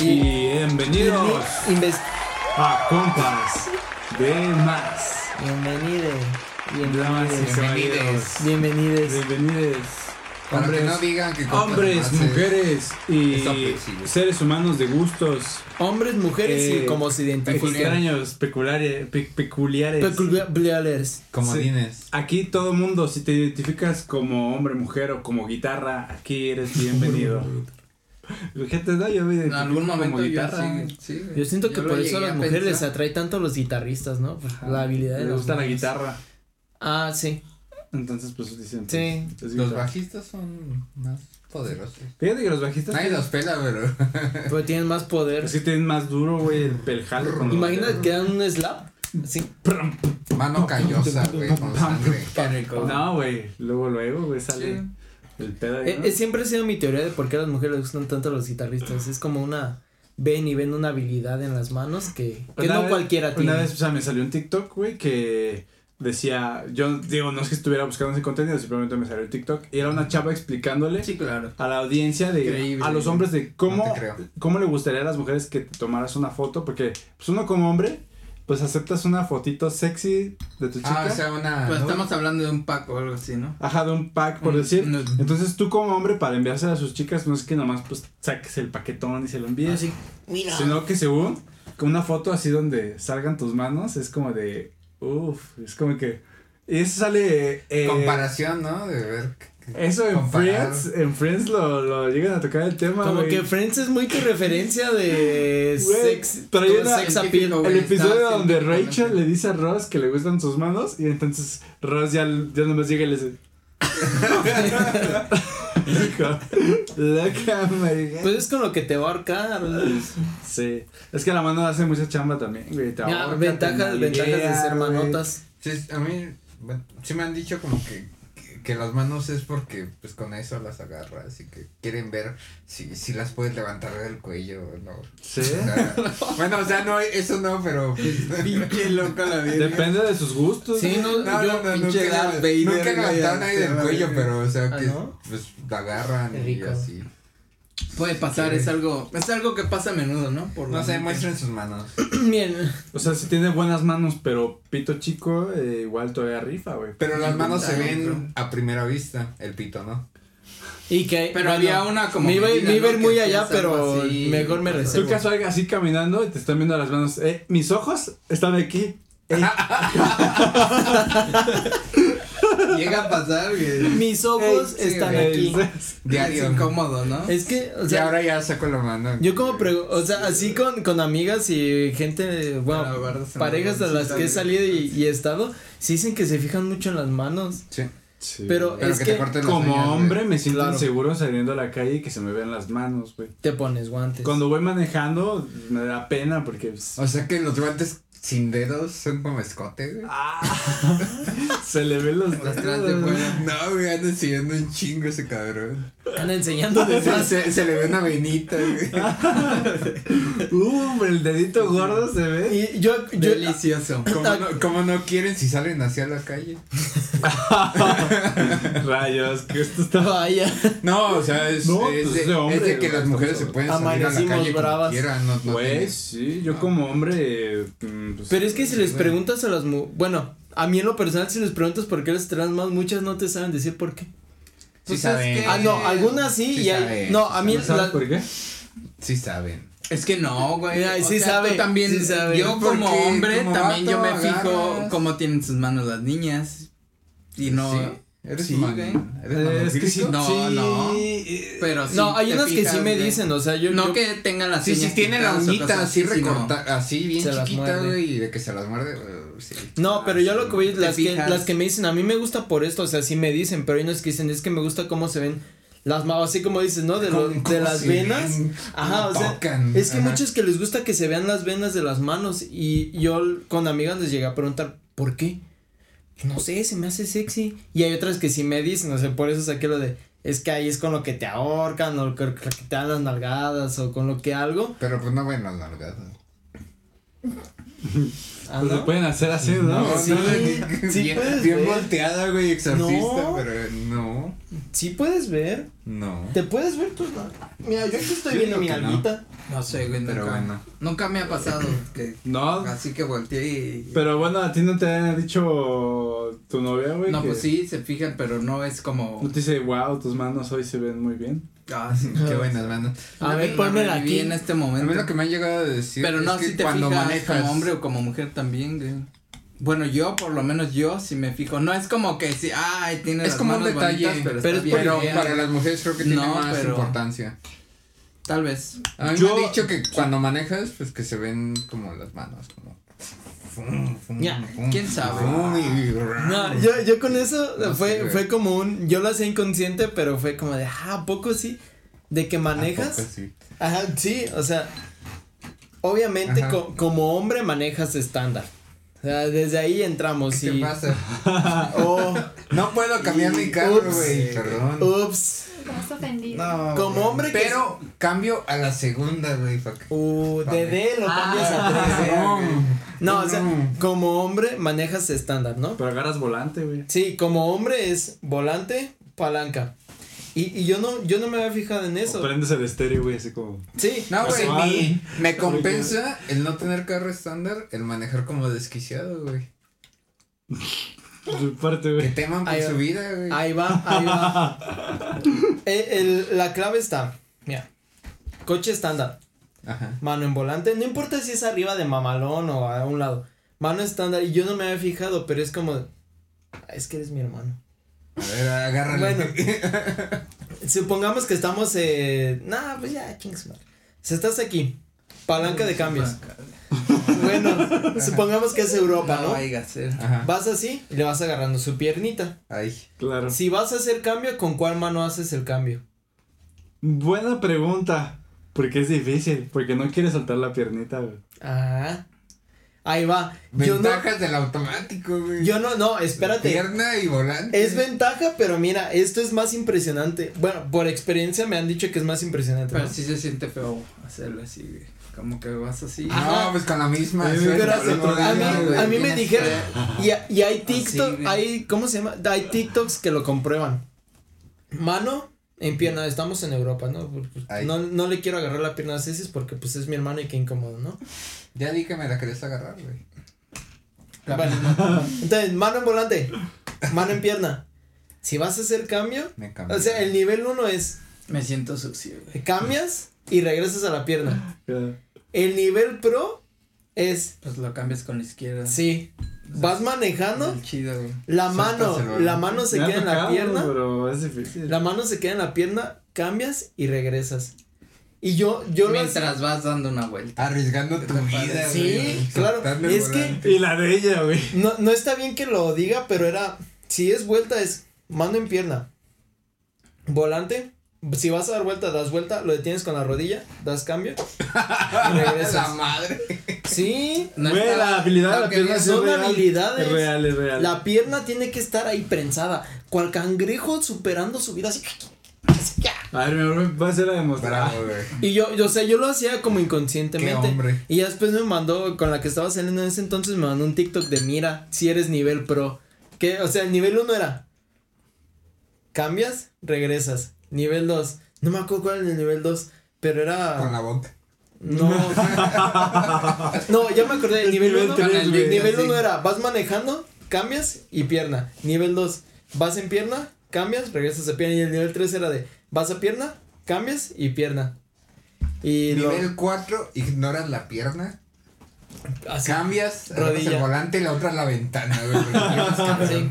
Bienvenidos Inves- a Compas de Más. Y. Bienvenides. Bienvenidos. Para que Hombres, no digan que Compas hombres Más es- mujeres y seres humanos de gustos Hombres, mujeres Eh, y como se identifican. extraños, peculiares, pe- peculiares. Peculiares. Comodines. Aquí todo mundo, si te identificas como hombre, mujer o como guitarra, aquí eres bienvenido. Fíjate, no, yo me En algún momento como yo guitarra. sí, sí. Yo siento que por eso a las a mujeres les atrae tanto los guitarristas, ¿no? Pues, la habilidad de Me gusta la guitarra. Ah, sí. Entonces, pues dicen. Sí. pues, es Los bajistas son más poderosos. Fíjate que los bajistas. Nadie los pela, pero. Pero tienen más poder. Que tienen más duro, güey, el, el jalo Imagina que dan un slap. Sí. Mano callosa, güey, con sangre. Qué rico. No, güey. Luego, luego, güey, sale el pedo ahí, Eh, ¿no? eh, siempre ha sido mi teoría de por qué a las mujeres les gustan tanto los guitarristas. Es como una. Ven y ven una habilidad en las manos que, que no vez- cualquiera tiene. Una vez, o sea, me salió un TikTok, güey, que decía, yo digo, no es que estuviera buscando ese contenido, simplemente me salió el TikTok y era una chava explicándole Sí, claro. a la audiencia de Increíble, a los hombres de cómo No te creo. cómo le gustaría a las mujeres que te tomaras una foto porque pues uno como hombre pues aceptas una fotito sexy de tu chica Ah, o sea, una. Pues ¿no? estamos hablando de un pack o algo así, ¿no? ajá de un pack por Un- decir un- entonces tú como hombre para enviársela a sus chicas no es que nomás pues saques el paquetón y se lo envíes Así. Mira. sino que según con una foto así donde salgan tus manos es como de uff es como que y eso sale eh, Comparación, ¿no? De ver. Eso en comparar. Friends en Friends lo, lo llegan a tocar el tema Como que Friends es muy tu referencia de Güey, sex, pero hay una- sex el appeal. episodio donde. Rachel le dice a Ross que le gustan sus manos y entonces Ross ya, ya nomás llega y le dice. Pues es con lo que te va a ahorcar. Sí, es que la mano hace mucha chamba también, güey. te Ya, ventajas, te ventajas de ser manotas. Sí, a mí. bueno, sí me han dicho como que, que. que las manos es porque, pues con eso las agarras y que quieren ver si, si las puedes levantar del cuello o no. Sí, O sea, bueno, o sea, no, eso no, pero. Pinche loca la vida. depende de sus gustos. Sí, no, No, yo, no, no, pinche nunca, Darth Vader, nunca levantaron ahí del cuello, pero, o sea, Ah, que, ¿no? pues, la agarran Qué y así. Puede pasar, es algo, es algo que pasa a menudo, ¿no? Por No sé, mente. muestren sus manos. bien. O sea, si tiene buenas manos, pero pito chico, eh, igual todavía rifa, güey. Pero las manos se ven a primera vista, el pito, ¿no? Y que. Pero había una como Me iba, medida, me iba a ir ¿no? muy allá, pero así. mejor me Tú reservo. que estás así caminando y te están viendo las manos. Eh, mis ojos están aquí. Ey, Llega a pasar, güey. Mis ojos Ey, están güey. aquí. Es Diario. incómodo, ¿no? Es que, o y sea, ahora ya saco la mano. yo como pregu- o sea, así con, con amigas y gente, bueno, parejas a las que he salido y, y he estado, sí dicen que se fijan mucho en las manos. Sí. Sí. Pero, Pero es que Como uñas, hombre me siento Claro. inseguro saliendo a la calle y que se me vean las manos, güey. te pones guantes. Cuando voy manejando me da pena porque... pues, O sea que los guantes sin dedos son como escote, güey. ah, se le ven los de dedos. fuera. No, güey, anda enseñando un chingo ese cabrón. Están enseñando de Se, se, se le ve una venita, güey. Uh, el dedito gordo se ve. Y yo, yo, Delicioso. ¿Cómo no, cómo no quieren si salen hacia la calle? Rayos, que esto está... vaya. No, o sea, es, No, es, pues, de, de hombre, es de que las mujeres se pueden salir a la calle bravas. como quieran. No, no Pues sí, yo como hombre... mm, pues, Pero es que si les preguntas a las mu bueno, a mí en lo personal si les preguntas por qué les traen más, muchas no te saben decir por qué. Sí Pues es saben. que- Ah, no, algunas sí, Sí y hay, no, a mí ¿no ¿Sabes la- por qué? Sí saben. Es que no, güey. Mira, O sí sea, sabe, también, sí sabe. yo ¿Por como qué? hombre, Como también yo me fijo cómo tienen sus manos las niñas. Y no. ¿Sí? ¿Eres Sí, güey. ¿Eres Eh, es que sí? No, sí, no. Pero sí. no, hay unas que sí me dicen, o sea, yo No yo- que tengan las Sí, sí tiene la uñita así recortada, así bien Se las chiquita, muerde. güey, y de que se las muerde, uh, sí. No, pero yo lo que voy las que, las que me dicen, a mí me gusta por esto, o sea, sí me dicen, pero hay unas que dicen, es que me gusta cómo se ven las manos, así como dices, ¿no? De, lo- ¿Cómo- de cómo las venas. ven? Ajá, o ¿Cómo sea, tocan? es que Ajá. muchos que les gusta que se vean las venas de las manos y yo con amigas les llegué a preguntar, ¿por qué? No sé, se me hace sexy. Y hay otras que sí me dicen, o sea, por eso saqué lo de, es que ahí es con lo que te ahorcan o lo que te dan las nalgadas o con lo que algo. Pero pues no ven las nalgadas. Ah, Pues se ¿no? pueden hacer así, ¿no? No, Sí, no, sí bien, puedes bien ver. volteada, güey, exorcista, No. pero no, Sí puedes ver. no. Te puedes ver tus nalgas. Mira, yo aquí estoy Yo viendo mi que no. sé, güey, Pero nunca, bueno. nunca me ha pasado que No, así que volteé y... pero bueno, a ti no te ha dicho tu novia, güey. no, que pues sí, se fijan, pero no es como... No te dice, wow, tus manos hoy se ven muy bien. Ah, sí. Qué buenas manos. A ver, la pónmela reviví aquí. en este A momento. mí lo que me han llegado a decir Pero no, es que si te cuando fijas manejas como hombre o como mujer también, güey. Bueno, yo, por lo menos yo, sí me fijo. No es como que si, ay, tiene Es las como un manos detalle, bonitas, pero, pero está es por bien pero para las mujeres creo que tiene No, más pero- importancia. Tal vez. A mí Yo- me han dicho que cuando manejas, pues que se ven como las manos, como. Fum, fum, Ya, fum, ¿quién sabe? fum, y- No, yo, yo con eso No fue, sé, fue como un. Yo lo hacía inconsciente, pero fue como de, ah, ¿a poco sí? De que ¿A manejas. poco sí? Ajá, sí, o sea. Obviamente, co- como hombre manejas estándar. O sea, desde ahí entramos ¿Qué y. te pasa? Oh, No puedo cambiar mi carro, Ups. güey, perdón. ups. Estás ofendido. No, Como hombre que- Pero cambio a la segunda, güey. Uh, de D lo cambias a Ah, 3. no. No, o sea, como hombre manejas estándar, ¿no? Pero agarras volante, güey. Sí, como hombre es volante, palanca. Y, y yo no, yo no me había fijado en O eso. prendes el estéreo, güey, así como. Sí. No, güey, me compensa el no tener carro estándar, el manejar como desquiciado, güey. Parte, Que güey. teman por Ahí va. su vida, güey. Ahí va, ahí va. El- el- la clave está, mira, coche estándar, Ajá. mano en volante, no importa si es arriba de mamalón o a un lado, mano estándar, y yo no me había fijado, pero es como, "Ah, es que eres mi hermano. A ver, agárrale. Bueno. Supongamos que estamos, eh, nah, pues ya, madre. Si estás aquí, palanca de cambios. Bueno, supongamos que es Europa, No a ser. Vas así y le vas agarrando su piernita. Ahí. Claro. Si vas a hacer cambio, ¿con cuál mano haces el cambio? Buena pregunta. Porque es difícil. Porque no quieres soltar la piernita, güey. Ah, ahí va. No, Ventajas del automático, güey. yo no, no, espérate. Pierna y volante. Es ventaja, pero mira, esto es más impresionante. Bueno, por experiencia me han dicho que es más impresionante. Pero ¿no? sí se siente feo hacerlo así, güey. Como que vas así. No, Ajá. pues con la misma. Suelta, Pero a mí, a mí me dijeron, y, y hay TikTok, hay, ¿cómo se llama? Hay TikToks que lo comprueban. Mano en pierna, estamos en Europa, ¿no? No, no le quiero agarrar la pierna a Cecis porque pues es mi hermano y qué incómodo, ¿no? Ya di que me la querés agarrar, güey. Bueno, entonces, mano en volante, mano en pierna. Si vas a hacer cambio, Me o sea, el nivel uno es Me siento sucio, güey. cambias y regresas a la pierna. El nivel pro es, Pues lo cambias con la izquierda. sí, vas manejando, El chido, güey. la mano, la mano se queda en la pierna. Pero es difícil. La mano se queda en la pierna, cambias y regresas. Y yo, yo lo Mientras vas dando una vuelta. Arriesgando tu vida, güey. Sí, claro, es que-. Y la de ella, güey. no, no está bien que lo diga, pero era, si es vuelta es mano en pierna, volante, si vas a dar vuelta, das vuelta, lo detienes con la rodilla, das cambio y La regresas. madre. Sí, No Güey, la habilidad de la pierna es son real. habilidades. Es real, es real. la pierna tiene que estar ahí prensada, cual cangrejo superando su vida así. así, ya. A ver, mi amor, va a ser a demostrar. Bravo, güey. Y yo, yo, o sea, yo lo hacía como Qué inconscientemente. hombre. Y ya después me mandó, con la que estaba saliendo en ese entonces, me mandó un TikTok de mira, si eres nivel pro. Que, o sea, el nivel 1 era. Cambias, regresas. Nivel 2. No me acuerdo cuál era el nivel 2. Pero era. Con la boca. No. no, ya me acordé. El nivel nivel 1. tres, güey. Nivel. 1 era, vas manejando, cambias y pierna. Nivel 2, vas en pierna, cambias, regresas a pierna. Y el nivel 3 era de, vas a pierna, cambias y pierna. Y lo- Nivel 4, ignoras la pierna. Así. Cambias, el volante y la otra la ventana, güey.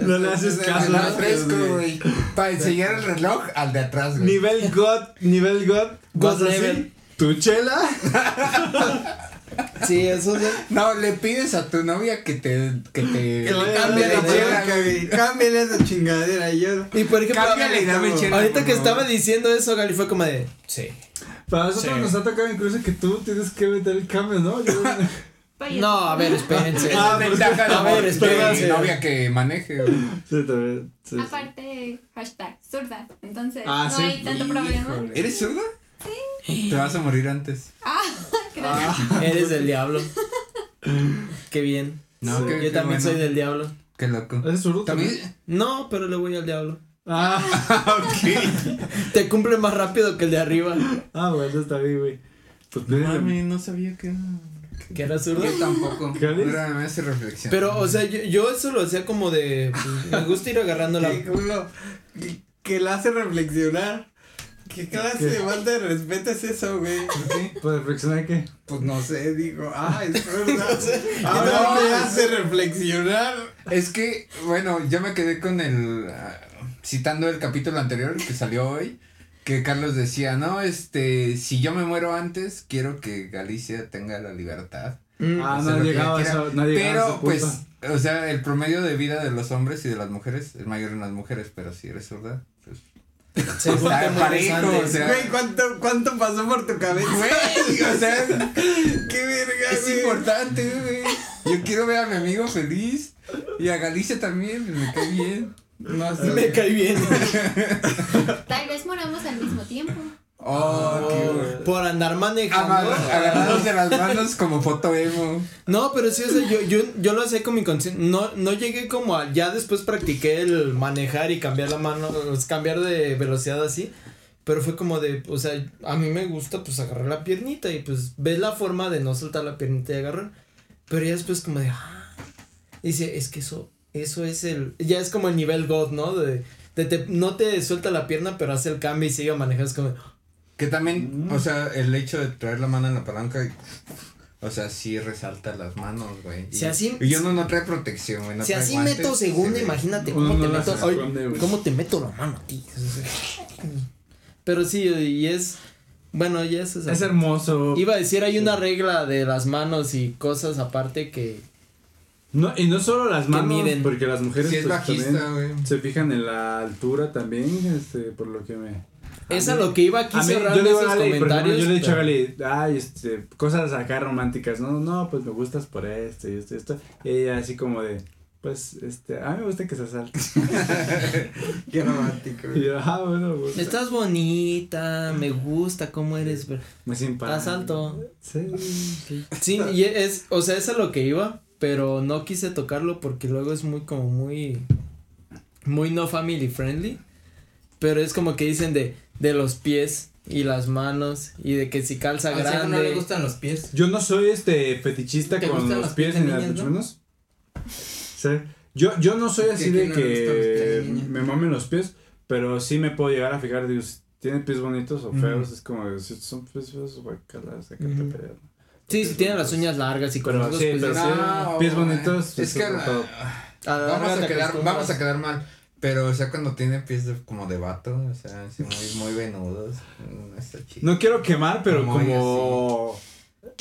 No le haces caso. fresco, güey. Para enseñar el reloj al de atrás, güey. Nivel God, nivel God. God así, level. Tu chela. Sí, eso sí. No, le pides a tu novia que te. Que te. Que le cambie la la chela, güey. Cámbiale esa chingadera. Yo. Y por ejemplo, Cámbiale y dame chela. ahorita que favor. estaba diciendo eso, Gali fue como de, sí. Para nosotros Sí. nos ha tocado incluso que tú tienes que meter el cambio, ¿no? Yo- Vaya. No, a ver, espérense. Ah, pues, ventaja de a ver, amor, espérense. novia que maneje, güey. sí, también. sí, sí. Aparte, hashtag zurda. Entonces, Ah, no sí. hay tanto problema. ¿Eres zurda? Sí. Te vas a morir antes. Ah, gracias. Eres del diablo. Qué bien. No, Sí. qué- Yo qué también bueno. soy del diablo. Qué loco. ¿Es zurdo También. No, pero le voy al diablo. Ah, ok. Te cumple más rápido que el de arriba. Ah, bueno, está bien, güey. Pues No, mami, no sabía que era. Que era zurdo. Yo tampoco. Ahora me hace reflexión. Pero, o sea, yo, yo eso lo hacía como de. pues, me gusta ir agarrando la. Que uno que, que la hace reflexionar. ¿Qué clase ¿Qué? de falta de respeto es eso, güey? Pues reflexionar qué. Pues no sé, digo, ah, es verdad. No sé. Ahora No, me hace reflexionar. Es que, bueno, yo me quedé con el. Citando el capítulo anterior que salió hoy. Que Carlos decía, no, este, si yo me muero antes, quiero que Galicia tenga la libertad. Mm, Ah, no ha lo que llegado a quiera. eso, no ha llegado a Pero, pues, o sea, el promedio de vida de los hombres y de las mujeres es mayor en las mujeres, pero si eres zurda, pues. se está muy parejo, o sea. Güey, ¿cuánto, ¿cuánto pasó por tu cabeza? Güey, o sea, ¡Qué verga, es güey! importante, güey. Yo quiero ver a mi amigo feliz. Y a Galicia también, me cae bien. No sé. Me cae bien. Tal vez moramos al mismo tiempo. Oh, qué bueno. Por andar manejando. Agarrados de las manos como foto emo. No, pero sí, o sea, yo, yo, yo lo hacía con mi conciencia. No, no llegué como a. Ya después practiqué el manejar y cambiar la mano, cambiar de velocidad así. Pero fue como de, o sea, a mí me gusta pues agarrar la piernita y pues ves la forma de no soltar la piernita y agarrar. Pero ya después como de, ah. Dice, es que eso, eso es el, ya es como el nivel God, ¿no? De, de te- no te suelta la pierna, pero hace el cambio y sigue manejando. Es como, Que también, o sea, el hecho de traer la mano en la palanca. y- o sea, sí resalta las manos, güey. Y, así- y uno no trae protección, güey. no si trae así guantes, meto se segunda, imagínate Uno cómo te meto. esconde. ¿Cómo te meto la mano a ti? Pero sí, y es. Bueno, ya eso es. Es hermoso. Iba a decir, hay una regla de las manos y cosas aparte que. No, y no solo las manos, miden. porque las mujeres Sí, es pues, bajista, se fijan en la altura también, este, por lo que me... Es a lo que iba aquí cerrando yo esos ejemplo, comentarios. yo le he dicho a Gali, ay, este, cosas acá románticas, no, no, pues me gustas por esto y esto y esto. Y ella así como de, pues, este, a mí me gusta que se asalte. Qué romántico, Y güey. yo, ah, bueno, Estás bonita, me gusta cómo eres. pero- me simpático. Asalto. Sí, sí. Sí, y es, o sea, es a lo que iba, pero no quise tocarlo porque luego es muy como muy, muy no family friendly, pero es como que dicen de, de los pies y las manos y de que si calza O sea, que no le grande. gustan los pies. Yo no soy este fetichista ¿Te con los los pies ni las. Sí. Yo, yo no soy así de no pies que me mamen los pies, pero sí me puedo llegar a fijar, digo, si tienen pies bonitos o feos, es como, si son pies feos, sácate Ujú. Sí, si tienen las uñas largas y con los sí, pues, sí. No, pies bonitos, Es que eso es todo. a la vamos a quedar, vamos a quedar mal. Pero, o sea, cuando tiene pies de, como de vato, o sea, así muy, muy venudos, no está chido. No quiero quemar, pero Como como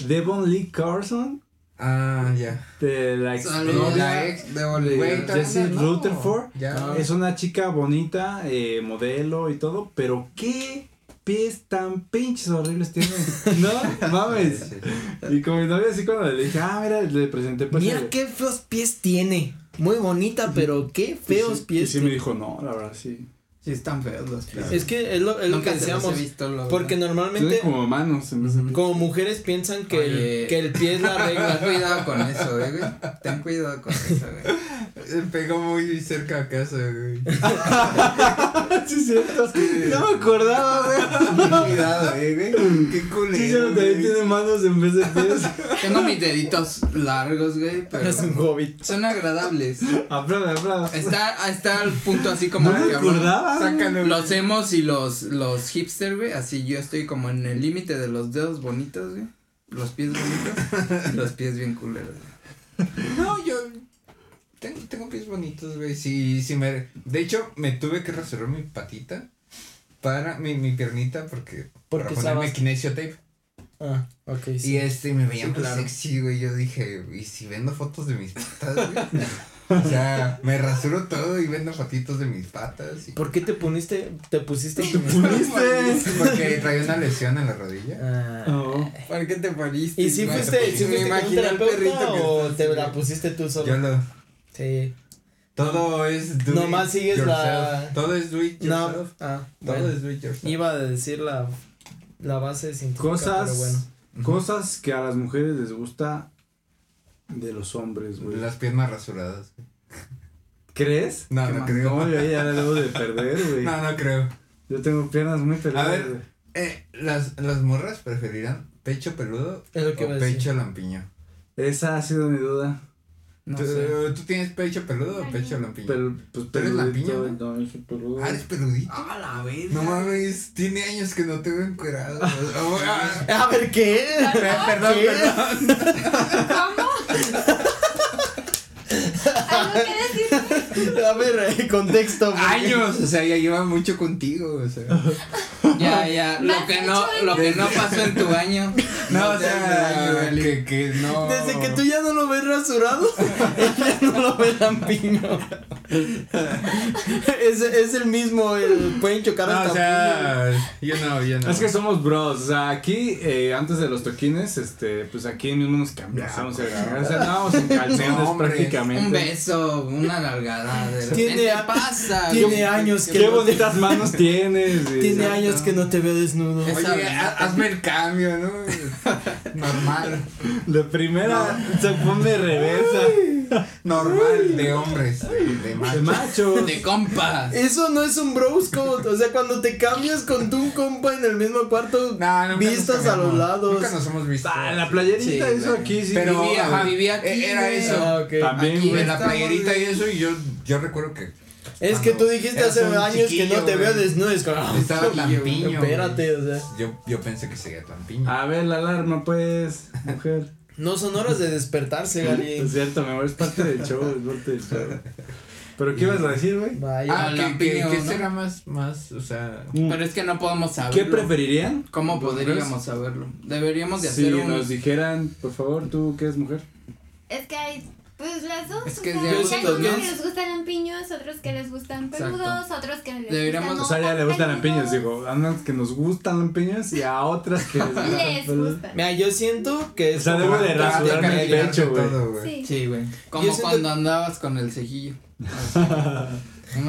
Devon Lee Carson Ah, ya. de la ex novia La ex de Güey, todavía Jessie no. Rutherford. Ya. Es una chica bonita, eh, modelo y todo, pero qué pies tan pinches horribles tiene. No, mames. Sí, sí. Y con mi novia así cuando le dije, ah, mira, le presenté pues. Mira el- qué feos pies tiene. Muy bonita, pero qué y feos sí- pies Y sí me dijo, no, la verdad sí. Sí, están feos los pies. Es que es lo, es lo que decíamos. visto, Porque verdad. normalmente como manos como mujeres piensan que, Oye. el, que el pie es la Ten regla. cuidado con eso, eh, güey. Ten cuidado con eso, güey. Se pegó muy cerca a casa, güey. sí, es cierto. No me acordaba, güey. Ten cuidado, eh, güey. Qué culero. Sí, también tiene manos en vez de pies. Tengo mis deditos largos, güey, pero Es un hobbit. son agradables. Aplauda, aplauda. Está, está al punto así como No me acordaba. Sácalo. Los emos y los, los hipster, güey, así yo estoy como en el límite de los dedos bonitos, güey. Los pies bonitos y los pies bien culeros. güey. No, yo tengo, tengo pies bonitos, güey. Sí, sí me. De hecho, me tuve que rasurar mi patita para mi, mi piernita porque. Porque para ponerme kinesio tape. Ah, ok, Y sí. este me veía Sí, muy claro. sexy, güey. Yo dije, ¿y si vendo fotos de mis patas, güey? o sea, me rasuro todo y vendo fotitos de mis patas. Y... ¿Por qué te pusiste, te pusiste Puliste. Porque traía una lesión en la rodilla. Ah. Oh. ¿Por qué te poniste? ¿Y si No, fuiste, te si fuiste con un terapeuta perrito que o te la pusiste tú solo? Yo lo. Sí. Todo es do Nomás sigues yourself. la- Todo es do it No. yourself. Ah, Todo bueno. es do it yourself. Iba a decir la, la base científica, Cosas, pero bueno. cosas que a las mujeres les gusta de los hombres, güey. Las piernas rasuradas. ¿Crees? No, ¿Qué no más? creo. No, yo ya la debo de perder, güey. No, no creo. Yo tengo piernas muy peludas. A ver. Eh, las, las morras preferirán pecho peludo Es lo que o pecho lampiño. Esa ha sido mi duda. No ¿Tú, sé. ¿Tú tienes pecho peludo o pecho lampiño? Pero, pues, ¿Tú eres peludito, lampiño, No, yo soy peludo. Ah, eres peludito. Ah, la verga. No mames, tiene años que no te veo encuerado. Ah, A ver, ¿qué? Perdón, ¿Qué? perdón. ¿Cómo? ¿Algo que decir? A ver, eh, contexto. porque- Años, o sea, ya lleva mucho contigo, o sea. Ya, ya. Lo que no, lo que no pasó en tu año. No, o sea, que, que no. Desde que tú ya no lo ves rasurado, ella no lo ve lampiño. es, es el mismo, el- pueden chocar No, hasta o sea, yo no, yo no. Es que somos bros, o sea, aquí, eh, antes de los toquines, este, pues aquí mismo nos cambiamos, o sea, andábamos en calzones No, prácticamente. Un beso, una De Tiene pasa. tiene Yo- años que Qué no te- bonitas manos tienes. Tiene Exacto. años que no te veo desnudo. Oye, hazme el cambio, ¿no? Normal. De primera se pone reversa. Normal de hombres, de, de De macho. macho. De compas. Eso no es un bros code, o sea, cuando te cambias con tu un compa en el mismo cuarto, No, vistas a los lados. Nunca nos hemos visto. Ah, la playerita, Sí, eso aquí sí. Pero Vivía- ajá, vivía aquí, era güey. eso. Ah. También, Aquí. De la playerita y eso, y yo, yo recuerdo que Es que tú dijiste hace años que no te veo desnudo. Es como, estaba. Espérate, o sea. Yo, yo pensé que sería lampiño. A ver, la alarma, pues, mujer. No son horas de despertarse, Gali. Es cierto, mi amor, es parte del show, es parte del show. Pero, ¿qué ibas a decir, güey? Vaya. ah, que, que, que ¿no? será más, más, o sea. Pero es que no podemos saberlo. ¿Qué preferirían? ¿Cómo ¿Los podríamos saberlo? Deberíamos de Si hacer un. nos dijeran, por favor, tú que eres mujer. Es que hay, pues las dos. Es o que sea, de hay gustos, ¿no? que les gustan lampiños, otros que les gustan peludos, otros que les Deberíamos- gustan O sea, ya le gustan lampiños, digo. A unas que nos gustan lampiños y a otras que les gustan Les peludos. gustan. Mira, yo siento que es O sea, debo de rasurarme el pecho, güey. todo, güey. Sí. Güey. Como siento- cuando andabas con el cejillo.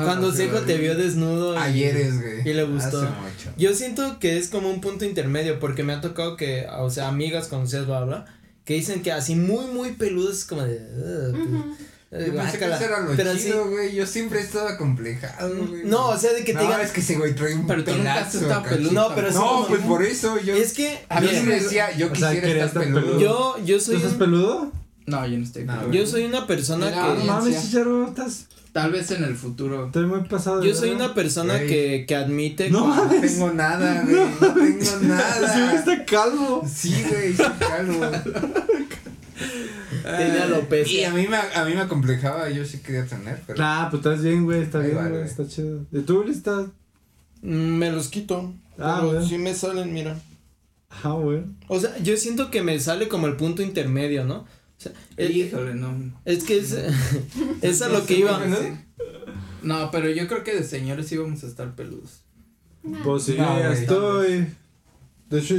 Cuando. Seco te vio desnudo. y- Ayer es, güey. Y le gustó. Hace mucho. Yo siento que es como un punto intermedio, porque me ha tocado que, o sea, amigas conocidas, bla, bla, que dicen que así muy, muy peludos es como de. "Ugh, pues, Ujú. eh, Yo pensé que guácala". eso era lo Pero sí- chido, güey. Yo siempre he estado acomplejado, güey. No, o sea, de que te no, digan. es que ese güey trae un Pero tú estado acá, peludo. No, pero sí No, como- pues por eso yo. Es que. a mí sí me decía, yo O sea, quisiera quería estar estar peludo. yo, yo ¿Tú soy. estás un- peludo? No, yo no estoy. No, peludo. yo soy una persona No que. Audiencia. mames, chicharo, estás. Tal vez en el futuro. Estoy muy pasado. de Yo soy una persona Güey. que, que admite. No No tengo nada, güey. No, tengo Ese güey nada. está calvo. Sí, güey, sí, calvo. Tiene alopecia. Y a mí, me, a mí me acomplejaba, yo sí quería tener, pero. Nah, pues estás bien, güey, está Ahí bien, va, güey, güey. está chido. ¿Y tú, estás? Mm, Me los quito. Ah, pero bueno. sí me salen, mira. Ah, güey. O sea, yo siento que me sale como el punto intermedio, ¿no? Sea, el- Híjole, no. es que es, es a lo que iba. No, pero yo creo que de señores íbamos a estar peludos. Pues sí, No, ya güey. estoy. De hecho,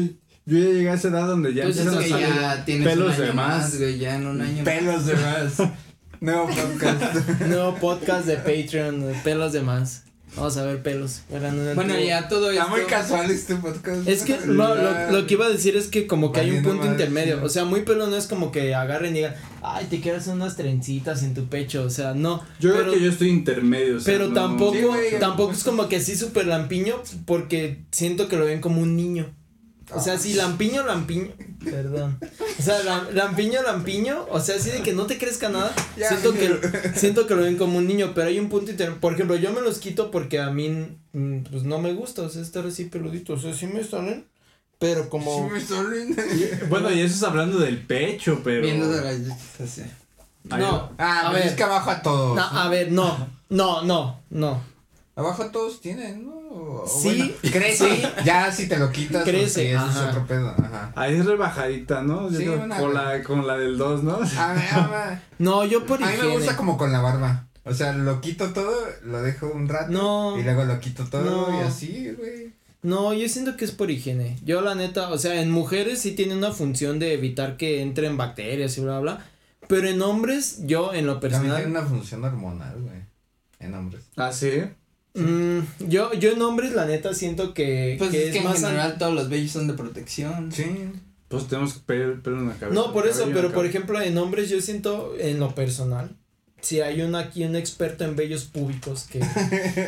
yo ya llegué a esa edad donde ya Pues es empiezan a salir ya tienes pelos de más. güey, ya en un año. Pelos de más. Nuevo podcast. Nuevo podcast de Patreon, pelos de más. Vamos a ver pelos. Bueno, ya todo esto. Está muy casual este podcast. Es que no, lo, lo que iba a decir es que como que hay un punto intermedio. O sea, muy pelo no es como que agarren y digan, ay, te quiero hacer unas trencitas en tu pecho. O sea, no. Yo pero, creo que yo estoy intermedio. o sea, pero no- tampoco, Sí, güey, tampoco es como que así súper lampiño porque siento que lo ven como un niño. O sea, si lampiño, lampiño, perdón. O sea, lam- lampiño, lampiño, o sea, así de que no te crezca nada. Ya, siento que siento que lo ven como un niño, pero hay un punto intermedio. Por ejemplo, yo me los quito porque a mí mm, pues no me gusta, o sea, estar así peludito, o sea, sí me salen, pero como Sí me salen. Bueno, y eso es hablando del pecho, pero. Viendo de las no, Ah, a ver, es que abajo a todos. no, a ver, no, no, no, no. Abajo todos tienen, ¿no? O Sí, bueno, crece. Ya si te lo quitas. Crece, porque eso es otro pedo. Ajá. Ahí es rebajadita, ¿no? Yo Sí, creo una- con, la, con la del 2, ¿no? A mí, a No, yo por a mí me higiene. gusta como con la barba. O sea, lo quito todo, lo dejo un rato. No. Y luego lo quito todo No. y así, güey. No, yo siento que es por higiene. Yo la neta, o sea, en mujeres sí tiene una función de evitar que entren bacterias y bla bla. Pero en hombres, yo en lo También tiene personal, una función hormonal, güey. En hombres. Ah, sí. Mm, yo, yo en hombres la neta siento que, Pues que es que en más an- general todos los bellos son de protección. Sí. Pues tenemos pelo, pelo en la cabeza. No, por eso, pero por ejemplo, en hombres yo siento en lo personal, si hay un aquí un experto en vellos públicos que,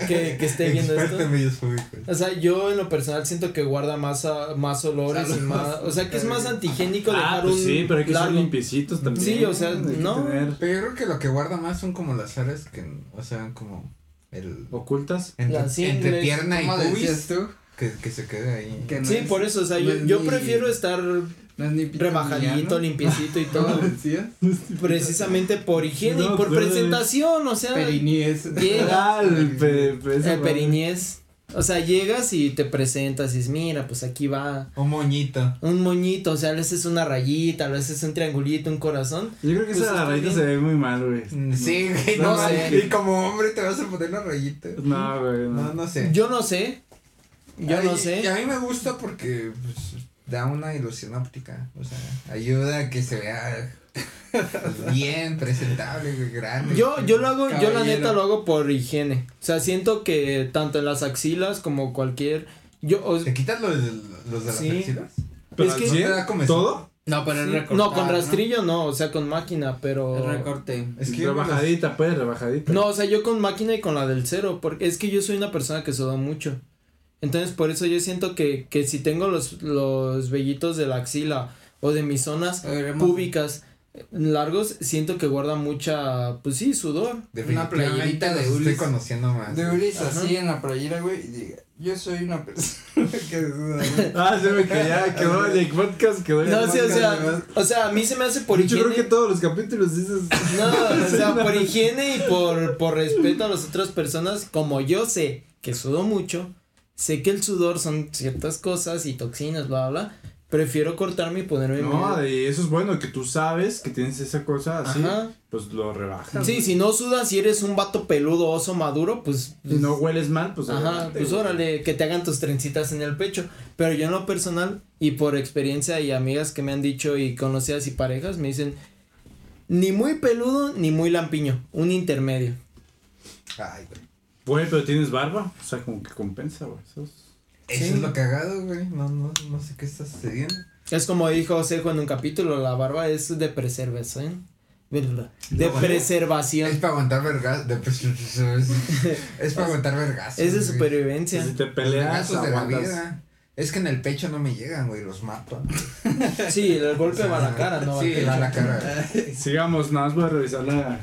que, que esté viendo Experto esto. en medios públicos. O sea, yo en lo personal siento que guarda más, a- más olores y más, o sea, que es más antigénico Ah, dejar pues un sí, pero hay que ser limpiecitos también. Sí, o sea, no. tener Pero yo creo que lo que guarda más son como las áreas que, o sea, como el... ocultas. Entre, pierna y ¿Cómo decías pubis, tú? que, que se quede ahí. Que no Sí, es- por eso, o sea, no yo, es yo ni- prefiero estar No es ni pito ni rebajadito, limpiecito y ¿Cómo todo, precisamente por higiene No, y por presentación, o sea, Perinies. llega Ah, el pe, el. O sea, llegas y te presentas y dices, mira, pues aquí va Un moñito. un moñito, o sea, le haces una rayita, le haces un triangulito, un corazón. Yo creo que Pues esa rayita bien. se ve muy mal, güey. Sí, güey, No no, sé. Y como hombre te vas a poner la rayita. No, güey. No, No. no sé. Yo no sé, yo Ay, no Y sé. a mí me gusta porque pues, da una ilusión óptica. O sea, ayuda a que se vea bien, presentable, grande. Yo, yo lo hago, yo la neta lo hago por higiene. O sea, siento que tanto en las axilas como cualquier. Yo, o- ¿Te quitas los, los de las Sí. axilas? Pero es que- ¿No te cien, da comezón? ¿Todo? No, pero sí, recortar. no, con rastrillo no, o sea, con máquina, pero. El recorte. Es que los- rebajadita, pues, rebajadita. No, o sea, yo con máquina y con la del cero, porque es que yo soy una persona que suda mucho. Entonces, por eso yo siento que, que si tengo los, los vellitos de la axila o de mis zonas públicas largos, siento que guarda mucha, pues sí, sudor. Definitivamente playerita de los estoy Ulis. conociendo más. De. Ulis Ajá. así en la playera, güey, y diga, yo soy una persona que duda. Ah, se me que ya quedó el podcast, quedó el No, sí, o podcast, sea, además. o sea, a mí se me hace por Yo higiene. creo que todos los capítulos dices. No, o sea, por higiene y por, por respeto a las otras personas, como yo sé que sudo mucho, sé que el sudor son ciertas cosas y toxinas, bla, bla, bla, prefiero cortarme y ponerme No, mi- y eso es bueno, que tú sabes que tienes esa cosa así, Ajá. pues lo rebajas. Sí, si no sudas, si eres un vato peludo, oso maduro, pues. Si no hueles mal, pues. Ajá, adelante, pues güey. órale, que te hagan tus trencitas en el pecho. Pero yo en lo personal y por experiencia y amigas que me han dicho y conocidas y parejas me dicen, ni muy peludo ni muy lampiño, un intermedio. Ay, güey. Güey, pero tienes barba, o sea, como que compensa, güey. Eso es- Eso Sí. es lo cagado, güey. No, no, no sé qué está sucediendo. Es como dijo Sejo en un capítulo, la barba es de preservación. De preservación. Es para aguantar vergas. de- es para aguantar vergas. Es de supervivencia. Si te peleas, de la vida. Es que en el pecho no me llegan, güey, los mato. Sí, el golpe va a la cara, no Sí, va a la cara. Sigamos, nada más voy a revisar la,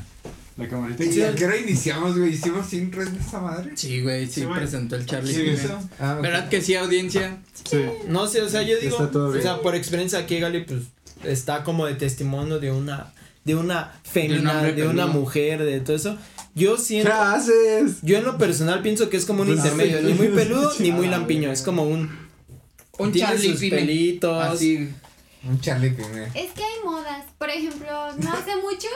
la camarita. ¿Y a qué hora iniciamos, güey? ¿Hicimos sin red de esa madre? Sí, güey, sí, presentó el Charlie. Sí. Ah. ¿Verdad que sí, audiencia? Sí. No sé, o sea, yo digo, Está todo o sea, por experiencia aquí Gali pues está como de testimonio de una de una hombre de, una mujer, de todo eso. Yo ¿Qué siento haces? yo en lo personal pienso que es como un Pues, intermedio, ni muy peludo ni muy lampiño, es como un Un Charlie sus Pime. pelitos. Así. Un Charlie Pime. Es que hay modas. Por ejemplo, no hace mucho,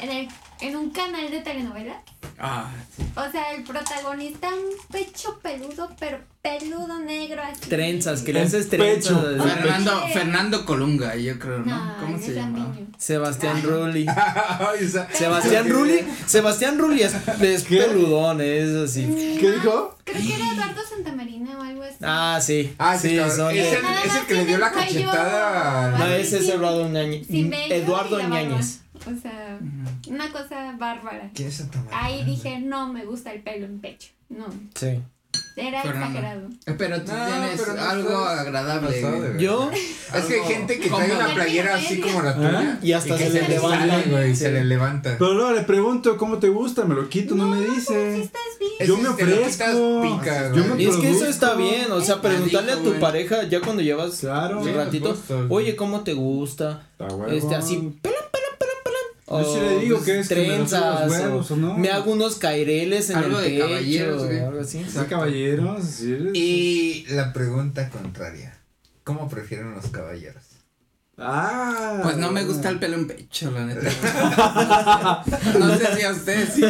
en, el, en un canal de telenovela, Ah, o sea, el protagonista, un pecho peludo, pero peludo negro así. Trenzas, que le haces pecho. trenzas. Fernando, Oye. Fernando Colunga, yo creo, ¿no? No, ¿Cómo se llama? Sebastián Rulli. Sebastián Rulli, Sebastián Rulli es, peludón, es así. ¿Qué dijo? Creo que era Eduardo Santamarina o algo así. Ah, sí. Ah, sí, sí, son Es el, es el que le dio la cachetada. No, ese es Eduardo Ñañez. Eduardo. Ñañez. O sea, una cosa bárbara. ¿Quién es? Ahí dije, no me gusta el pelo en pecho. No, Sí. era Fernando. exagerado. Eh, Pero tú No, tienes pero no algo agradable. Yo Es que hay gente que trae una playera así media. como la tuya. Y hasta se le levanta. sale, güey, Sí. se le levanta. Pero luego le pregunto cómo te gusta, me lo quito, no, me Si dice. estás bien. Yo me si te lo ofrezco. quitas, pica, Yo me Y es que eso está bien, o sea, preguntarle a tu pareja ya cuando llevas Claro. un ratito, oye, ¿cómo te gusta? Está huevo. Este, así, Yo sí le digo que es que me los trenzas, huevos, o ¿o no? me hago unos caireles en Algo el de pecho, caballeros, güey. o algo así. Sí, caballeros, sí Y la pregunta contraria. ¿Cómo prefieren los caballeros? Ah. Pues no me gusta el pelo en pecho, la neta. No sé si a ustedes sí,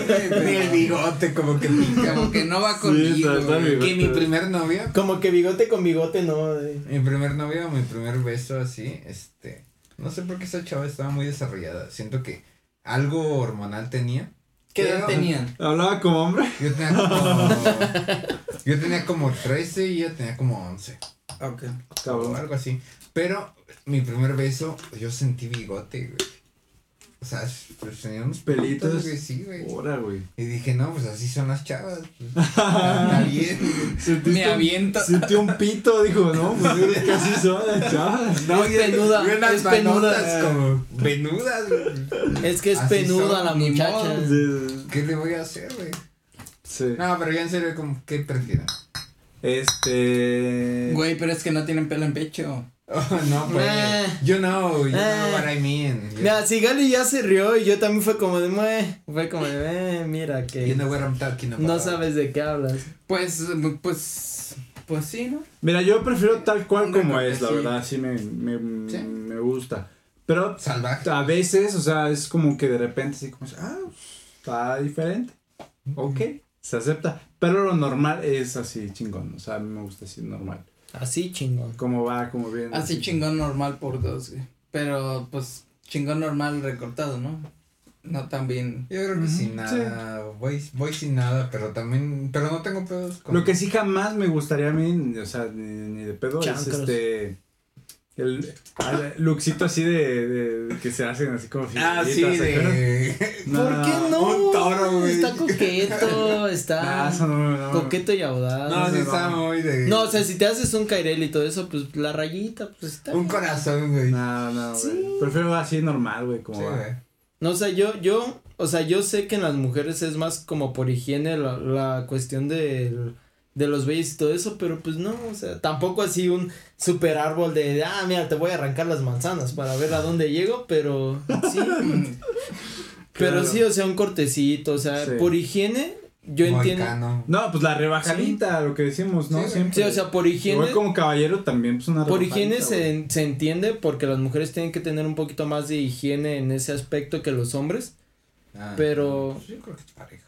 Ni el bigote, como que como que no va Sí, conmigo. está- está. Que mi primer novia, Como que bigote con bigote, no. eh. mi primer novia, mi primer beso así, este, no sé por qué esa chava estaba muy desarrollada. Siento que algo hormonal tenía. ¿Qué edad tenían? Hablaba como hombre. Yo tenía como, yo tenía como 13 y ella tenía como 11. Ok. o Cabrón. algo así. Pero mi primer beso, yo sentí bigote, güey. O sea, pues tenía unos Pelitos. pelitos, güey, sí, güey. Ahora, güey. Y dije, no, pues así son las chavas. pues, está bien. Me aviento. Sintió un pito, dijo, no, pues que así son las chavas. es penuda, es penuda. como venudas, güey. Es que es Así penuda son, la muchacha. Sí, ¿Qué le voy a hacer, güey? sí. No, pero ya en serio, como, ¿qué prefieren? Este. Güey, pero es que no tienen pelo en pecho. Oh, no, pues. Eh. You know, you Eh. know what I mean. Mira, si Gali ya se rió y yo también fue como de, "Mue", fue como de, eh, mira que you know what I'm talking about. no sabes de qué hablas. Pues, pues, pues sí, ¿no? Mira, yo prefiero tal cual Un como es, la sí. verdad, sí me, me, Sí. me gusta. Pero Salvaje. a veces, o sea, es como que de repente así como, ah, está diferente. Ok, se acepta. Pero lo normal es así chingón, o sea, a mí me gusta así normal. Así chingón. Cómo va, cómo viene. Así chingón normal por dos, güey. Pero, pues, chingón normal recortado, ¿no? No tan bien. Yo creo que sin nada, voy, voy sin nada, pero también, pero no tengo pedos con... Lo que sí jamás me gustaría a mí, o sea, ni, ni de pedo, Chancros. es este. El, el lookcito así de, de, que se hacen así como Ah, sí, de... ¿Por qué no? un toro, güey. Está coqueto, Nah, está eso no, no. coqueto y audaz. No, sí está no. muy de... No, o sea, si te haces un cairel y todo eso, pues la rayita, pues está. Un corazón, güey. No, no, güey. Sí. Prefiero así normal, güey, como Sí, va. güey. No, o sea, yo, yo, o sea, yo sé que en las mujeres es más como por higiene la, la cuestión del- de los vellos y todo eso, pero pues no, o sea, tampoco así un super árbol de, ah, mira, te voy a arrancar las manzanas para ver a dónde llego, pero sí, pero Claro. sí, o sea, un cortecito, o sea, Sí. por higiene, yo entiendo. No, pues la rebajadita, lo que decimos, ¿no? Sí, güey. Siempre. Sí, o sea, por higiene. Igual como caballero también, pues una Por higiene se, se entiende porque las mujeres tienen que tener un poquito más de higiene en ese aspecto que los hombres. Ah, Pero- Yo creo que es parejo.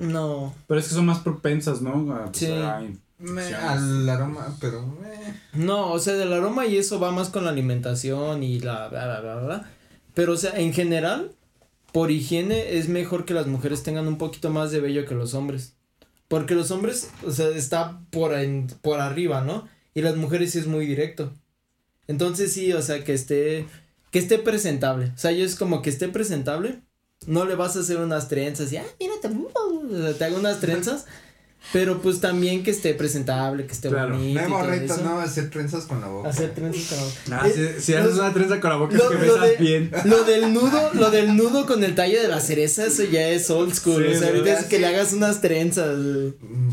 No. Pero es que son más propensas, ¿no? A, pues, Sí. a- Me, Sí, al aroma, pero... eh. No, o sea, del aroma y eso va más con la alimentación y la bla bla bla bla. Pero o sea, en general, por higiene es mejor que las mujeres tengan un poquito más de vello que los hombres. Porque los hombres, o sea, está por en, por arriba, ¿no? Y las mujeres sí es muy directo. Entonces sí, o sea, que esté que esté presentable. O sea, yo es como que esté presentable. No le vas a hacer unas trenzas y, ah, mira, te, o sea, te hago unas trenzas. Pero pues también que esté presentable, que esté Claro. bonito. todo reto, eso. ¿no? Hacer trenzas con la boca. Hacer trenzas con Ah, Eh, si, si haces una trenza con la boca lo- es que besas de- bien. Lo del nudo, lo del nudo con el talle de la cereza, eso ya es old school. Sí, o sea, ahorita es que le hagas unas trenzas. Mm,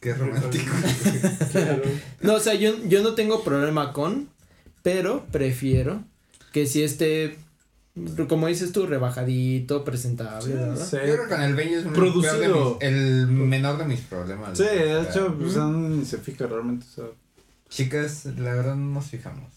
Qué romántico. No, o sea, yo, yo no tengo problema con, pero prefiero que si esté, como dices tú, rebajadito, presentable, ¿verdad? Sí. Yo creo que con el bello es Producido. peor de mis- el menor de mis problemas. Sí, de hecho, pues, se fija realmente. o sea, Chicas, la verdad no nos fijamos.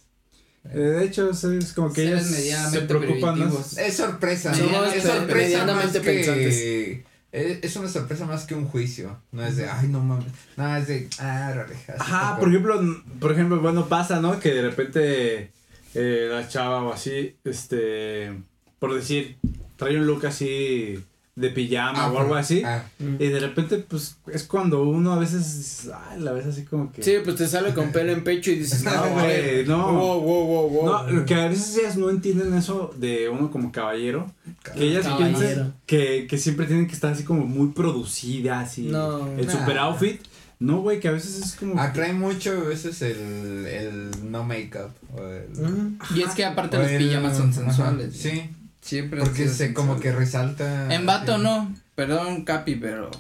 eh, de hecho, es como que ellas se preocupan más. Es sorpresa. ¿no? es sorpresa más que... pensantes. Es, una sorpresa más que un juicio. No es de, ay, no mames. No, es de, ah, raleja. Ajá, por ejemplo, por ejemplo, bueno, pasa, ¿no? Que de repente eh, la chava o así, este, por decir, trae un look así de pijama Ah, o algo así. ah, Y de repente, pues, es cuando uno a veces, ay, la ves así como que... Sí, pues te sale con pelo en pecho y dices, no, No, güey, no. Wow, wow, wow, wow. No, lo que a veces ellas no entienden eso de uno como caballero, que ellas Caballero. piensan que, que siempre tienen que estar así como muy producidas y No. el Nah. super outfit. No, güey, que a veces es como... Atrae mucho a veces el, el no make-up. o el- Ujú. Y es que aparte o los el- pijamas son ajá, sensuales. Sí, Siempre porque se como que resalta. En vato sí. no. Perdón, Capi, pero.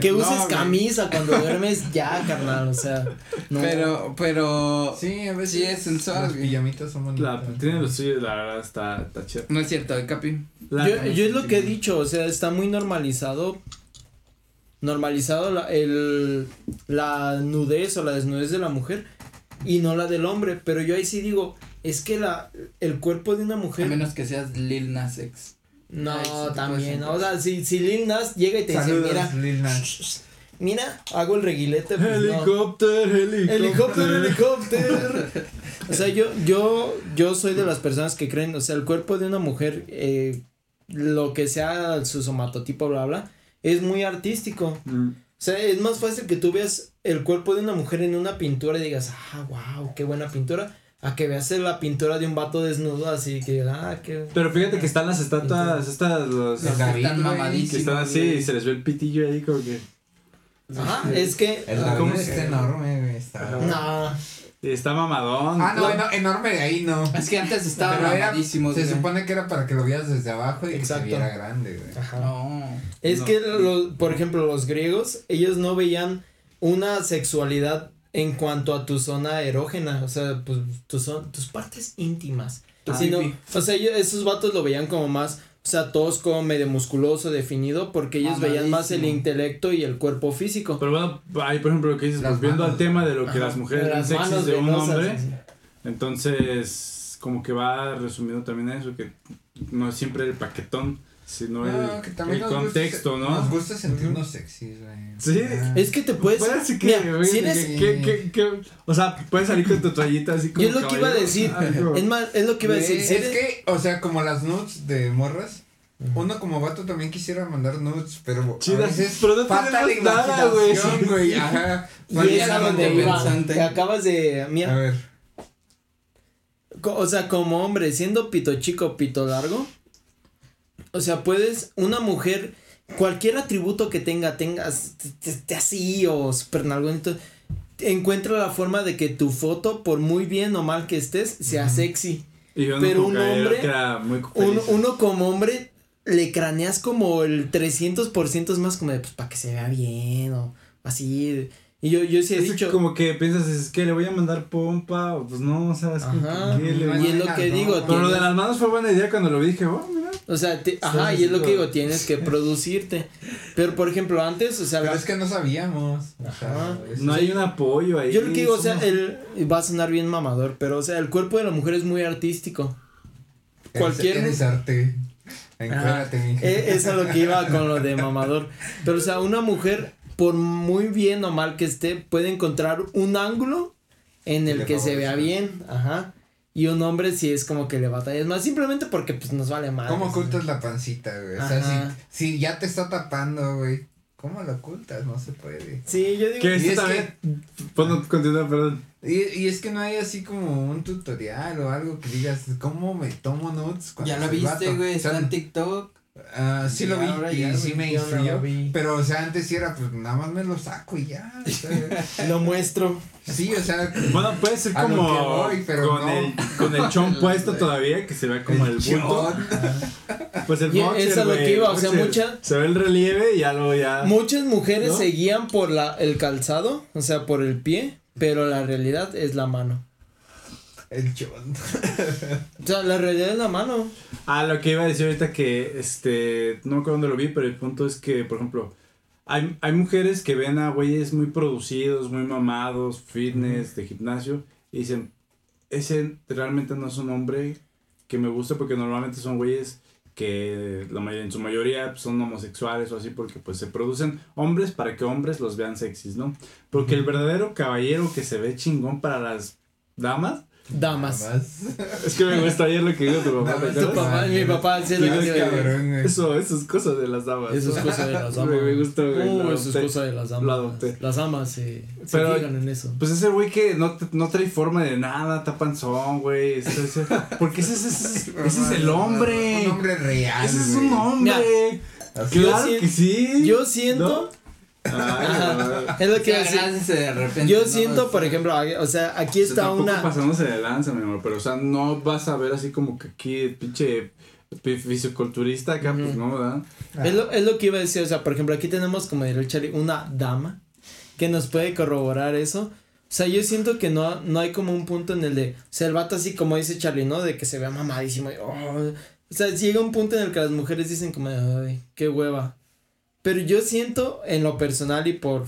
Que No, uses güey. camisa cuando duermes ya, carnal, o sea. No. Pero, pero. Sí, a veces. Sí, es sensual, Las pijamitas son La, bonitas. tiene lo suyo, la verdad, está, está chido. No es cierto, ¿eh, Capi. La- Yo, yo es lo que he dicho, o sea, está muy normalizado. Normalizado la, el, la nudez o la desnudez de la mujer y no la del hombre. Pero yo ahí sí digo, es que la, el cuerpo de una A mujer. menos que seas Lil Nas X. no, Ay, también. O sea, si, si Lil Nas llega y te dice, mira, Lil Nas. mira, hago el reguilete. Pues no. Helicóptero, helicóptero. Helicóptero, helicóptero. O sea, yo, yo, yo soy de las personas que creen, o sea, el cuerpo de una mujer, eh, lo que sea su somatotipo, bla, bla, es muy artístico. Mm. O sea, es más fácil que tú veas el cuerpo de una mujer en una pintura y digas, ah, wow, qué buena pintura, a que veas la pintura de un vato desnudo así que, ah, qué... Pero fíjate que están las estatuas, estas, los, Los David, están mamadísimos. que están así güey. y se les ve el pitillo ahí como que. Ajá, es que... El Ah, ¿cómo está enorme, güey. Está... No, está mamadón. Ah, no, eno- enorme de ahí no. Es que antes estaban Pero era- mamadísimos, se güey. supone que era para que lo vieras desde abajo y Exacto. que se viera grande, güey. ajá. No. Es No. que, por ejemplo, los griegos, ellos no veían una sexualidad en cuanto a tu zona erógena, o sea, pues tus, son- tus partes íntimas. Ah, sino, o sea, ellos- esos vatos lo veían como más, o sea, tosco, medio musculoso, definido, porque ellos veían más el intelecto y el cuerpo físico. Pero bueno, ahí por ejemplo lo que dices, Las volviendo al tema de lo que Ajá, las mujeres ven las sexys manos de un venosas, hombre, entonces como que va resumiendo también a eso, que no es siempre el paquetón, sino No, el, que también el nos gusta- contexto, ¿no? Nos gusta sentirnos sexys, güey. Sí. Ah. Es que te puedes... Puede ser que, mira, güey, si que- eres- que- que- que- o sea, puedes salir con tu toallita así como Yo es lo que iba a decir. Ah, Es más, es lo que iba a decir. si es eres- que, o sea, como las nudes de morras, uno como vato también quisiera mandar nudes, pero Chidas, a veces pero no falta imaginación, güey. Ajá. Y Falta es a la donde mente iba. pensante. que acabas de... A Mira, ver. Co- O sea, como hombre, siendo pito chico, pito largo. O sea, puedes, una mujer, cualquier atributo que tenga, tengas t- así o super nalgonito, encuentra la forma de que tu foto, por muy bien o mal que estés, sea sexy. Y pero un hombre- muy Uno, como hombre le craneas como el 300% es más como de, pues, para que se vea bien o así. Y yo, yo sí he Es dicho... como que piensas, es que le voy a mandar pompa, o pues no, o sea, es como Ajá, que le- y es lo que No, digo, Pero lo de las manos fue buena idea cuando lo vi, dije, oh, mira. O sea, te- ajá, Sí, y es lo que digo, tienes que producirte. Pero por ejemplo, antes, o sea, Pero la- es que no sabíamos. O sea, Ajá. eso- No hay un apoyo ahí. yo lo que digo, o sea, el va a sonar bien mamador, pero o sea, el cuerpo de la mujer es muy artístico. cualquier- Eres arte. Encuérdate, Ajá, mija. e- es a lo que iba con lo de mamador. Pero o sea, una mujer, por muy bien o mal que esté, puede encontrar un ángulo en el que se vea bien, ajá. Y un hombre sí es como que le batallas más, simplemente porque pues nos vale más. ¿Cómo ocultas la pancita, güey? O sea, si, si ya te está tapando, güey. ¿Cómo la ocultas? No se puede. Sí, yo digo Que es también. Bueno, continúa, perdón. Y, y es que no hay así como un tutorial o algo que digas, ¿cómo me tomo notes? cuando Ya lo viste, güey, está en TikTok. Ah, sí lo vi ahora y ya, sí me influyó. Pero, o sea, antes sí era, pues nada más me lo saco y ya. o sea, lo muestro. sí, o sea. Bueno, puede ser como que voy, pero con, no. el, con el chón puesto todavía, que se ve como el, bulto. chon. Pues el Y boxer, es a lo que iba, o sea, boxer. mucha- Se ve el relieve y ya luego ya. Muchas mujeres ¿No? se guían por la, el calzado, o sea, por el pie, pero la realidad es la mano. El chon. O sea, la realidad es la mano. Ah, lo que iba a decir ahorita que, este, no me acuerdo dónde lo vi, pero el punto es que, por ejemplo, hay, hay mujeres que ven a güeyes muy producidos, muy mamados, fitness, de gimnasio, y dicen, ese realmente no es un hombre que me gusta porque normalmente son güeyes que la may- en su mayoría son homosexuales o así porque pues se producen hombres para que hombres los vean sexys, ¿no? Porque el verdadero caballero que se ve chingón para las damas, Damas. Es que me gusta ayer lo que dijo tu papá, Nada ¿te más Tu papá, mi papá, sí lo es que. Eso, eso es cosa de las damas. Eso es cosa de las damas. Me, gustó, güey. Uh, eso es cosa de las Lo damas. adopté. Las damas se, se Pero- fijan en eso. Pues ese güey que no, no trae forma de nada, está panzón, güey. Porque ese, ese, ese, ese es el hombre. Un hombre real. Ese es un hombre. Claro que sí. Yo siento, Ay, es lo que Que iba a decir. agradece de repente. Yo ¿no? siento, O por sea, ejemplo, o sea, aquí está Tampoco una. pasándose de lanza, mi amor. Pero, o sea, no vas a ver así como que aquí, pinche pi- fisiculturista acá, pues no, ¿verdad? Es lo, es lo que iba a decir, o sea, por ejemplo, aquí tenemos como diría el Charlie, una dama que nos puede corroborar eso. O sea, yo siento que no, no hay como un punto en el de, o sea, el vato así como dice Charlie, ¿no? De que se vea mamadísimo. y, oh, o sea, llega un punto en el que las mujeres dicen como, ay, qué hueva. Pero yo siento, en lo personal y por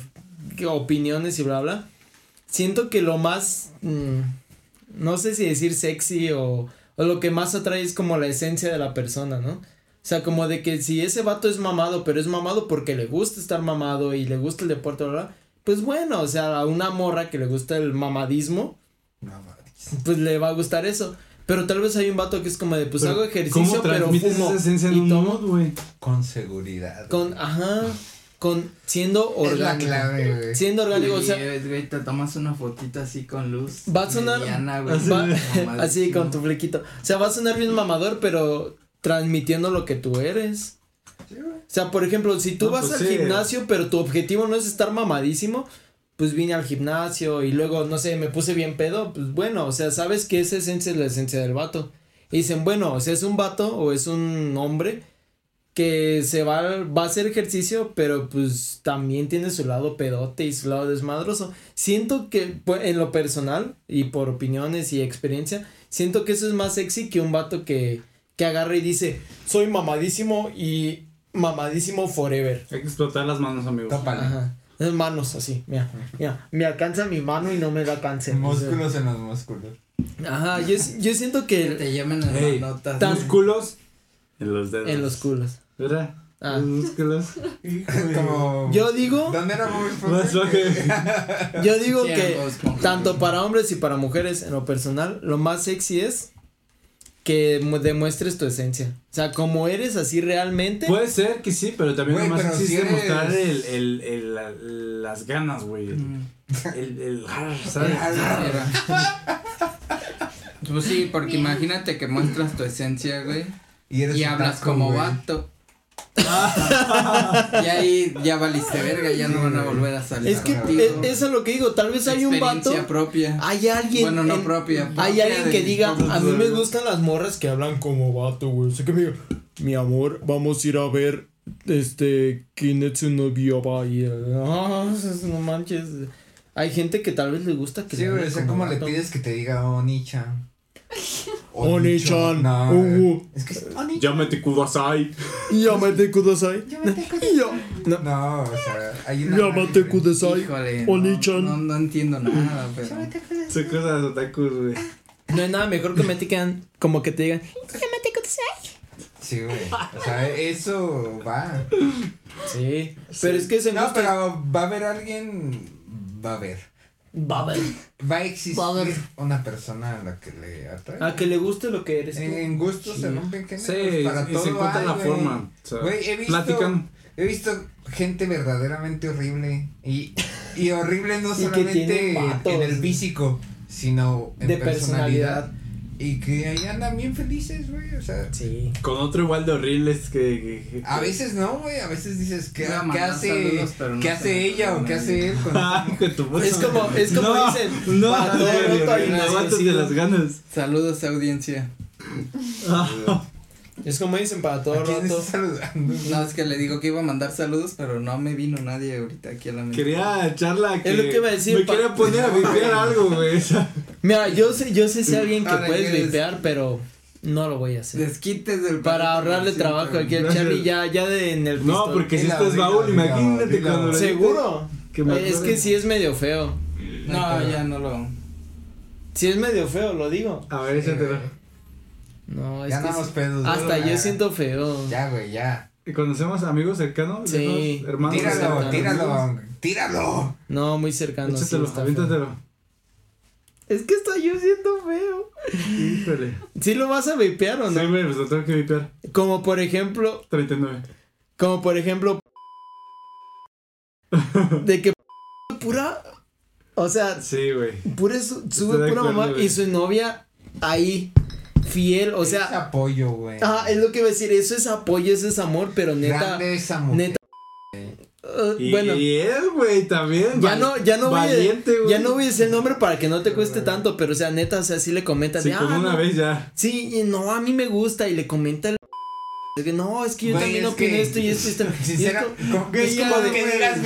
opiniones y bla, bla, siento que lo más, mm, no sé si decir sexy o, o lo que más atrae es como la esencia de la persona, ¿no? O sea, como de que si ese vato es mamado, pero es mamado porque le gusta estar mamado y le gusta el deporte, bla, bla, pues bueno, o sea, a una morra que le gusta el mamadismo, mames. pues le va a gustar eso. Pero tal vez hay un vato que es como de, pues Pero, hago ejercicio, ¿Cómo pero transmites fumo esa esencia en y un tomo mod, güey? Con seguridad. con, ajá, con siendo Es la orgánico. clave, güey. Siendo orgánico, o sea, Sí, güey, te tomas una fotita así con luz. Va a sonar- mediana, güey, Así- va- mamadísimo. así con tu flequito. O sea, va a sonar bien mamador, pero transmitiendo lo que tú eres. O sea, por ejemplo, si tú No, vas pues al sí. gimnasio, pero tu objetivo no es estar mamadísimo, pues vine al gimnasio y luego, no sé, me puse bien pedo, pues bueno, o sea, sabes que esa esencia es la esencia del vato. Y dicen, bueno, o sea, es un vato o es un hombre que se va, va a hacer ejercicio, pero pues también tiene su lado pedote y su lado desmadroso. Siento que pues, en lo personal y por opiniones y experiencia, siento que eso es más sexy que un vato que, que agarra y dice, soy mamadísimo y mamadísimo forever. Hay que explotar las manos, amigos. Ajá. Es manos así, mira, mira, me alcanza mi mano y no me da cáncer. Músculos en los músculos. Ajá, yo, yo siento Que que te llamen en Hey, las notas. tan- Músculos en los dedos. en los culos. ¿Verdad? Ah. Los músculos. Como. Yo digo, ¿Dónde era yo digo Sí, que tanto para hombres y para mujeres en lo personal, lo más sexy es que mu- demuestres tu esencia. O sea, como eres así realmente. Puede ser que sí, pero también Güey, lo más pero existe si eres- mostrar el, el, el, la- las ganas, güey. Mm. El, el, ¿sabes? Pues sí, porque imagínate que muestras tu esencia, güey. Y, eres Y un hablas taco, como güey. vato. y ahí ya valiste verga, ya no van a volver a salir. es que contigo. e- eso es lo que digo, tal vez hay un vato. Experiencia propia. Hay alguien. Bueno, no en- propia. Hay alguien que diga, a mí me gustan las morras que hablan como vato, güey. O sea que me digo, mi amor, vamos a ir a ver este Kinetsu no Byoba y ah, no manches. Hay gente que tal vez le gusta que Sí, güey, o sea, como ¿cómo le pides que te diga Oni-chan? Oni-chan, No, uh, es que es Oni-chan. Llámate Kudasai. Llámate Kudasai. Yo- No. No, o sea, hay una. Llámate güey. Kudasai. Híjole, Oni-chan. no, no, no entiendo nada, pero. Son cosas de otakus, güey. No hay nada mejor que me digan, como que te digan, llámate Kudasai. Sí, güey. O sea, eso va. Sí, pero es que se No, gusta. pero va a haber alguien. Va a haber. Va a ver. Va a existir Va a haber. una persona a la que le atrae. A que le guste lo que eres tú. En, en gustos se rompen géneros. Sí, para y todo se encuentra hay, la forma. O sea, Güey, he visto- platican. He visto gente verdaderamente horrible. Y, y horrible no Y que solamente en el físico, sino en De personalidad. Y que ahí andan bien felices, güey. O sea, Sí. Con otro igual de horribles que. que- que- a veces no, güey. A veces dices, ¿qué, ¿qué hace, saludos, no ¿qué hace ella o qué hace él? con Ah, que tu voz- Es como, es como no, dicen, No, aguántate descosido. las ganas. Saludos, audiencia. Es como dicen para todo ¿A quién saludando? No, es que le digo que iba a mandar saludos, pero no me vino nadie ahorita aquí a la mente. Quería echarla que. Es lo que iba a decir, Me quería poner a vipear algo, güey. Mira, yo sé, yo sé si alguien que Ahora, puedes vipear, pero no lo voy a hacer. Desquites del Para ahorrarle Sí, trabajo aquí al. Charlie ya, ya de en el No, pistol. porque si esto es baúl, imagínate cuando lo ¿Seguro? Que me es que sí es medio feo. No, ya no lo. Sí es medio feo, lo digo. A ver, échatelo. No, es Ya que andamos sí- pedos. hasta yo siento feo. Ya, güey, ya. ¿Y ¿Conocemos amigos cercanos? Sí. Hermanos. Tíralo, cercanos. tíralo, tíralo. No, muy cercano. sí Échatelo, está feo. aviéntatelo. Es que hasta yo siento feo. Híjole. ¿Sí lo vas a vipear o no? Sí, güey, pues lo tengo que vipear. Como por ejemplo, 39. como por ejemplo de que pura o sea, Sí, güey. pura su- sube pura acuerdo, mamá y su novia ahí fiel, o es sea, apoyo, güey. ah, es lo que iba a decir, eso es apoyo, eso es amor, pero neta Grande esa mujer. neta uh, Y, bueno, y él, güey, también. ya no, ya no voy a, Valiente, güey. ya no voy a decir el nombre para que no te cueste tanto, pero o sea, neta, o sea, sí le comentan Sí, de, con "Ah, una no". vez ya. Sí, y no, a mí me gusta y le comenta el es que no, es que yo también es opino que, esto y esto y esto. Y es Sincera, como- como que es ya, como de- que digas,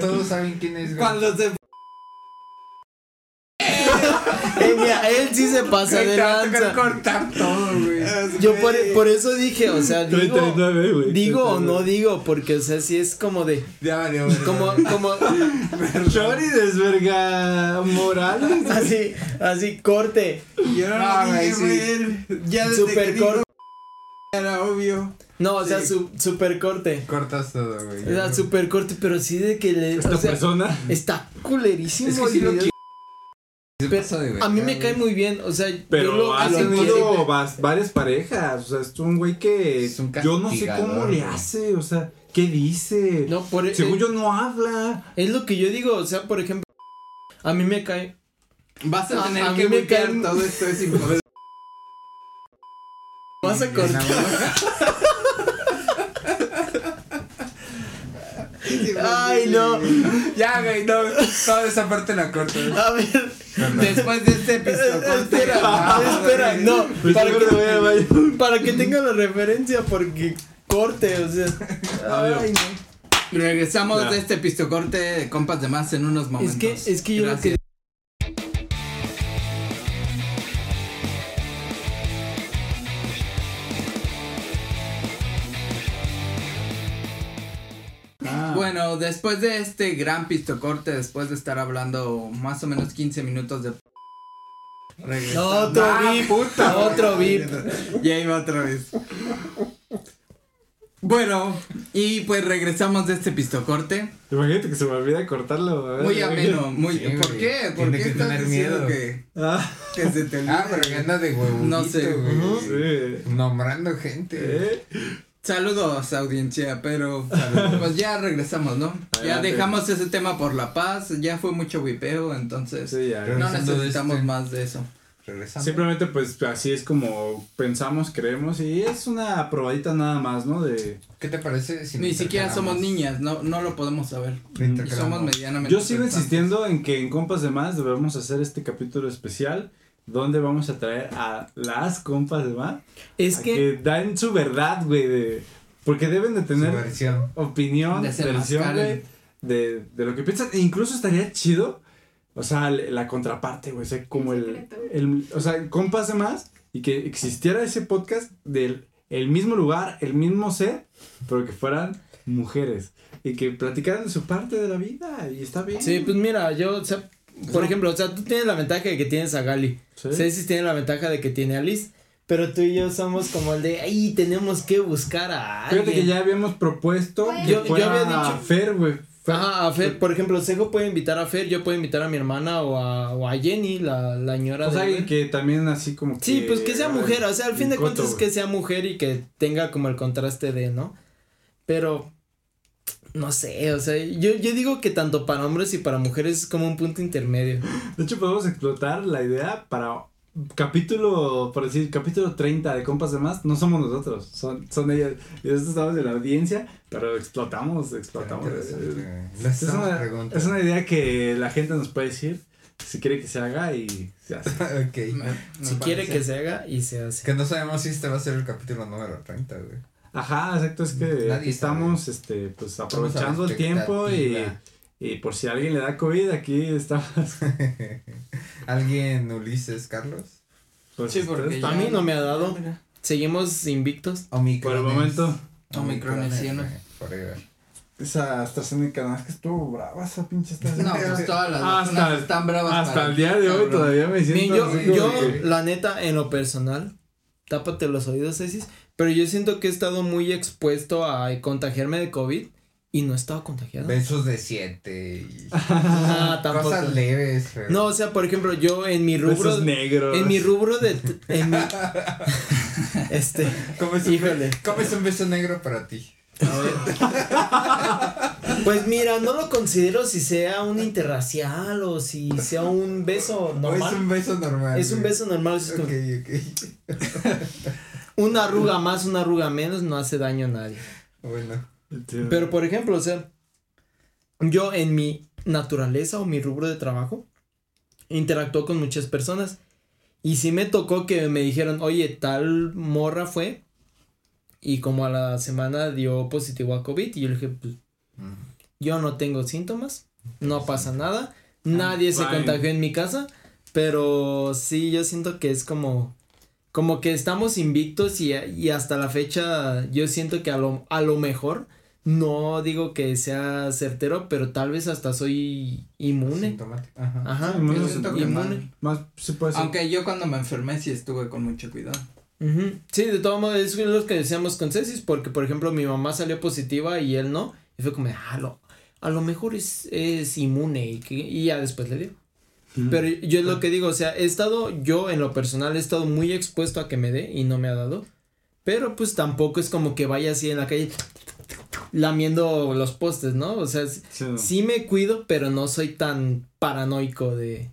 todos saben quién es, güey. Cuando se Eh, mira, él sí se pasa de te va a tocar lanza. cortar todo, güey. Yo por, por eso dije, o sea, digo, 39, güey. digo o no 39. digo, porque, o sea, sí es como de, Ya güey. como, como, Chori desverga Morales. así, así, corte, Yo no, No, lo dije, sí. güey. Ya desde super que corte, era obvio. no, o sea, su, super corte, Cortas todo, güey. o sea, super corte, pero sí de que le, Esta o sea, persona. está culerísimo Es que sí lo a mí me cae muy bien, o sea, yo Pero lo- ha tenido varias parejas. O sea, es un güey que Es un yo no sé cómo le hace. O sea, ¿qué dice? No, por Según eh, yo no habla. Es lo que yo digo, o sea, por ejemplo, a mí me cae. Vas a A- tener a que me caen- todo esto es. Vas a cortar. Ay, no. Ya, güey, no. Toda esa parte la corto. A ver, Después de este episodio. espera, espera, no. Pues Para que, para que tenga la referencia, porque corte, o sea. Ay, no. Regresamos de este pistocorte de compas de más en unos Es momentos. que, es que yo lo que. Después de este gran pistocorte, después de estar hablando más o menos 15 minutos de... Regresamos. Otro Ah, VIP, puta, otro. VIP. Ya iba otra vez. Bueno, y pues regresamos de este pistocorte. Imagínate que se me olvida cortarlo. a ver, Muy ameno, muy... Sí, ¿Por qué? ¿Por qué que estás tener miedo. que, Ah, que se te olvide? Ah, pero que anda de huevito, No sé. güey. Sí. Nombrando gente. ¿Eh? Saludos audiencia, pero pues ya regresamos, ¿no? Ya dejamos ese tema por la paz, ya fue mucho wipeo, entonces Sí, ya. Pero- no necesitamos este- más de eso. Regresando. Simplemente pues así es como pensamos, creemos y es una probadita nada más, ¿no? De ¿Qué te parece si Ni siquiera somos niñas, no, no lo podemos saber. Y somos medianamente. Yo sigo insistiendo en que en Compas de Más debemos hacer este capítulo especial donde vamos a traer a las compas de Más Es que. que dan su verdad, güey, de porque deben de Su tener versión. opinión, versión, Desenmascaren. güey, de, de lo que piensan. E incluso estaría chido, o sea, la contraparte, güey, o sea, como El el, o sea, compas de más y que existiera ese podcast del el mismo lugar, el mismo ser, pero que fueran mujeres y que platicaran de su parte de la vida y está bien. Sí, pues mira, yo, o sea, por ejemplo, o sea, tú tienes la ventaja de que tienes a Gali. Sí. Ceci tiene la ventaja de que tiene a Liz. Pero tú y yo somos como el de, ay, tenemos que buscar a alguien. Fíjate que ya habíamos propuesto que yo- yo había dicho- Fer, güey. Ajá, a Fer, por ejemplo, Sejo puede invitar a Fer, yo puedo invitar a mi hermana o a, o a Jenny, la, la ñora O sea, de que también así como que... Sí, pues que sea mujer, o sea, al fin de cuentas es que sea mujer y que tenga como el contraste de, ¿no? Pero, no sé, o sea, yo, yo digo que tanto para hombres y para mujeres es como un punto intermedio. De hecho, podemos explotar la idea para capítulo, por decir, capítulo 30 de Compas de Más. No somos nosotros, son, son ellas. Y nosotros estamos en la audiencia, pero explotamos, explotamos. Es, una, preguntando. es una idea que la gente nos puede decir si quiere que se haga y se hace. ok. Me- me Si quiere que se haga y se hace. Que no sabemos si este va a ser el capítulo número 30, güey. Ajá, exacto, es que Nadie aquí estamos este, pues aprovechando el tiempo y, y por si a alguien le da COVID, aquí estamos. ¿Alguien Ulises Carlos? Pues, Sí, porque ustedes ya- A mí no me ha dado. Seguimos invictos. Omicron. Por el momento. Omicron, sí, ¿no? Forever. Esa AstraZeneca, no, es que estuvo brava esa pinche No, AstraZeneca. pues todas las Hasta están bravas. Hasta para el día de hoy cabrón. todavía me siento yo, yo que- la neta, en lo personal, tápate los oídos, Cecis, pero yo siento que he estado muy expuesto a contagiarme de COVID y no he estado contagiado. Besos de siete y Ah, tampoco. cosas leves, pero. No, o sea, por ejemplo, yo en mi rubro, Besos negros. en mi rubro de, en mi, este, ¿Cómo es, un, híjole. ¿Cómo es un beso negro para ti? pues mira, no lo considero si sea un interracial o si sea un beso ¿O es normal. un beso normal? Es un beso normal, es como Ok, ok. Una arruga más, una arruga menos, no hace daño a nadie. Bueno. Pero por ejemplo, o sea, yo en mi naturaleza o mi rubro de trabajo interactúo con muchas personas. Y sí me tocó que me dijeron, oye, tal morra fue. Y como a la semana dio positivo a COVID. Y yo le dije, pues yo no tengo síntomas. No pasa nada. Nadie se contagió en mi casa. Pero sí, yo siento que es como. Como que estamos invictos y, y hasta la fecha yo siento que a lo, a lo mejor no digo que sea certero, pero tal vez hasta soy inmune. Sintomático. Ajá. Ajá, Sí, inmune, Yo siento que inmune. Más se puede ser. Aunque yo cuando me enfermé sí estuve con mucho cuidado. Sí, de todos modos, es lo que decíamos con Cecis, porque por ejemplo mi mamá salió positiva y él no, y fue como, ah, lo- a lo mejor es, es inmune y, que, y ya después le dio. Pero yo es lo que digo, o sea, he estado, yo en lo personal he estado muy expuesto a que me dé y no me ha dado. Pero pues tampoco es como que vaya así en la calle lamiendo los postes, ¿no? O sea, Sí, me cuido, pero no soy tan paranoico de,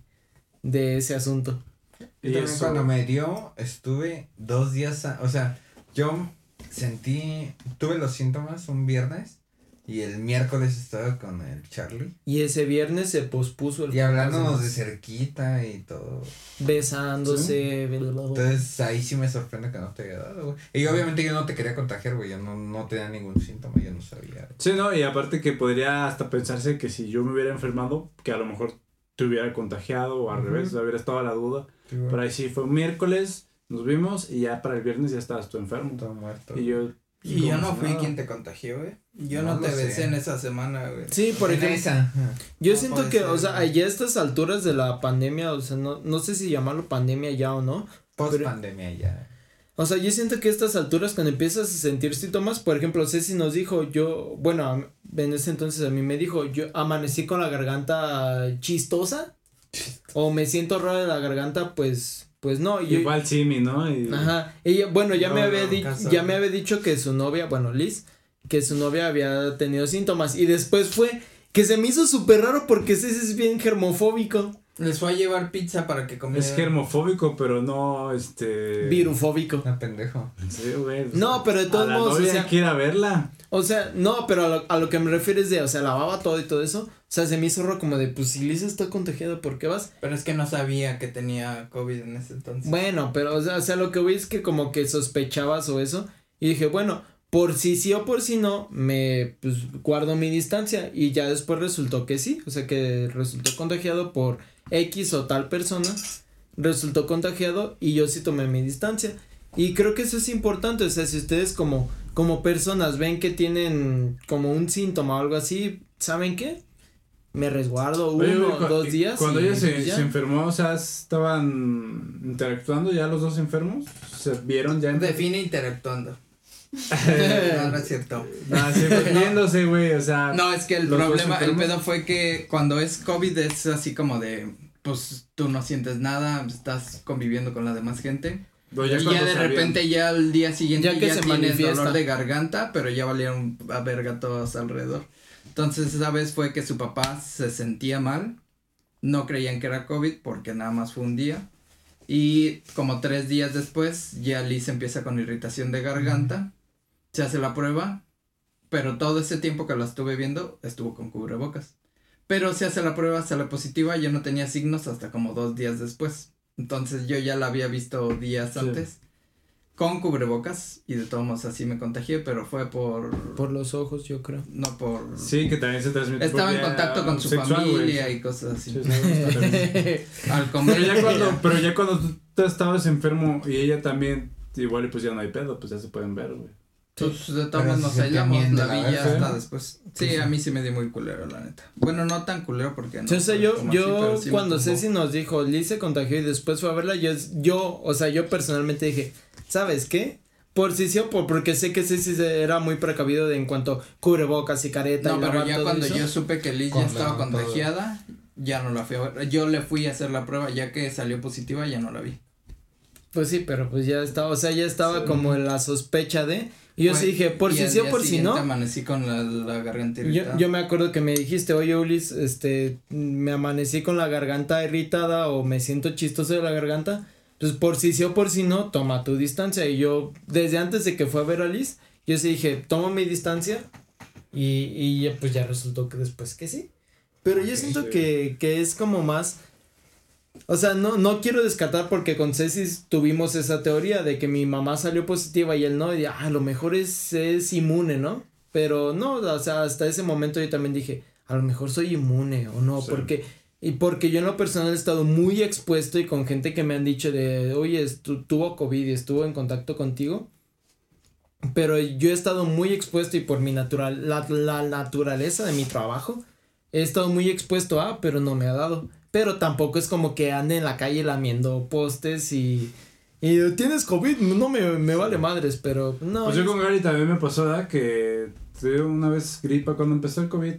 de ese asunto. Yo Y también eso- cuando me dio, estuve dos días, a- o sea, yo sentí, tuve los síntomas un viernes y el miércoles estaba con el Charlie. Y ese viernes se pospuso el Y hablándonos de cerquita y todo. besándose, bla. Entonces ahí sí me sorprende que no te haya dado, güey. Y obviamente yo no te quería contagiar, güey. Yo no, no tenía ningún síntoma, yo no sabía. Sí, no, y aparte que podría hasta pensarse que si yo me hubiera enfermado, que a lo mejor te hubiera contagiado o al revés, hubiera estado la duda. Pero ahí sí fue un miércoles, nos vimos y ya para el viernes ya estabas tú enfermo. Todo muerto. Y yo. Y yo no fui quien te contagió, güey. Yo No no, te sé. besé en esa semana, güey. Sí, por ejemplo, esa. yo No siento que, ser, o sea, allá a estas alturas de la pandemia, o sea, no, no sé si llamarlo pandemia ya o no, Post pandemia ya. O sea, yo siento que a estas alturas cuando empiezas a sentir síntomas, por ejemplo, Ceci nos dijo, yo, bueno, en ese entonces a mí me dijo, yo amanecí con la garganta chistosa o me siento raro de la garganta, pues, pues no. Y Igual Simi, ¿no? Y, ajá, ella, bueno, ya No, me había no, dicho, caso. ya me había dicho que su novia, bueno, Liz, que su novia había tenido síntomas y después fue que se me hizo súper raro porque Ceci es bien germofóbico, Les fue a llevar pizza para que comieran. Es germofóbico, pero no, este... virufóbico. No, pendejo. Sí, güey. pues, No, pero de todos a la modos, o novia sea- verla. O sea, no, pero a lo, a lo que me refiero es de, o sea, lavaba todo y todo eso. O sea, se me hizo raro como de, pues si Lisa está contagiada, ¿por qué vas? Pero es que no sabía que tenía COVID en ese entonces. Bueno, pero, o sea, o sea, lo que voy es que como que sospechabas o eso. Y dije, bueno, por si sí o por si no, me, pues, guardo mi distancia. Y ya después resultó que sí. O sea, que resultó contagiado por X o tal persona. Resultó contagiado y yo sí tomé mi distancia. Y creo que eso es importante. O sea, si ustedes como, como personas ven que tienen como un síntoma o algo así, ¿saben qué? Me resguardo Oye, uno güey, o cu- dos días. Cuando y ella se, enfermó, o sea, estaban interactuando ya los dos enfermos. Se vieron ya. en- Define interactuando. no, no es cierto. Sí, pues, viéndose, güey, o sea. No, es que el problema, el pedo fue que cuando es COVID es así como de, pues tú no sientes nada, estás conviviendo con la demás gente. pero y ya de repente ya al día siguiente Ya ya, que se tienes manifiesta. dolor de garganta, pero ya valieron a verga todos alrededor. Entonces esa vez fue que su papá se sentía mal, no creían que era COVID porque nada más fue un día. Y como tres días después ya Liz empieza con irritación de garganta, se hace la prueba, pero todo ese tiempo que la estuve viendo estuvo con cubrebocas. Pero se hace la prueba, sale positiva, yo no tenía signos hasta como dos días después. Entonces yo ya la había visto días Sí. antes con cubrebocas y de todos modos así me contagié, pero fue por... Por los ojos, yo creo. no por... Sí, que también se transmite. Estaba en contacto con su sexual, familia y cosas así. Sí, sí, sí, también. Al comer. Pero ya cuando, pero ya cuando tú estabas enfermo y ella también, igual y pues ya no hay pedo, pues ya se pueden ver, güey. Pues de todos nos se te aislamos, miente la la vi ya verga, hasta después. Sí, a mí sí me di muy culero, la neta. Bueno, no tan culero porque no. Sí, o sea, fue yo, así, yo sí me cuando. Ceci nos dijo, Liz se contagió y después fue a verla, yo, yo, o sea, yo personalmente dije, ¿sabes qué? Por si sí o por, porque sé que Ceci era muy precavido de en cuanto cubrebocas y careta No, y pero ya todo cuando eso. yo supe que Liz ya estaba contagiada, ya no la fui a ver. Yo le fui a hacer la prueba, ya que salió positiva, ya no la vi. Pues sí, pero pues ya estaba, o sea, ya estaba como en la sospecha de, y yo sí dije, por si sí o por si no, amanecí con la, la garganta Yo, irritada. yo me acuerdo que me dijiste, oye Ulis, este, me amanecí con la garganta irritada o me siento chistoso de la garganta. Pues por si sí o por si no, toma tu distancia. Y yo, desde antes de que fue a ver a Liz, yo sí dije, tomo mi distancia. Y, y ya, pues ya resultó que después que sí. Pero yo siento sí. que, que es como más. O sea, no, no quiero descartar porque con Ceci tuvimos esa teoría de que mi mamá salió positiva y él no, y ah, a lo mejor es, es inmune, ¿no? Pero no, o sea, hasta ese momento yo también dije, a lo mejor soy inmune o no, Sí. porque, y porque yo en lo personal he estado muy expuesto y con gente que me han dicho de, oye, tuvo COVID y estuvo en contacto contigo. Pero yo he estado muy expuesto y por mi natural, la, la naturaleza de mi trabajo, he estado muy expuesto a, pero no me ha dado. Pero tampoco es como que ande en la calle lamiendo postes y, y tienes COVID, no me, me vale madres, pero no. Pues yo con Gary también me pasó, ¿verdad? Que tuve una vez gripa cuando empezó el COVID.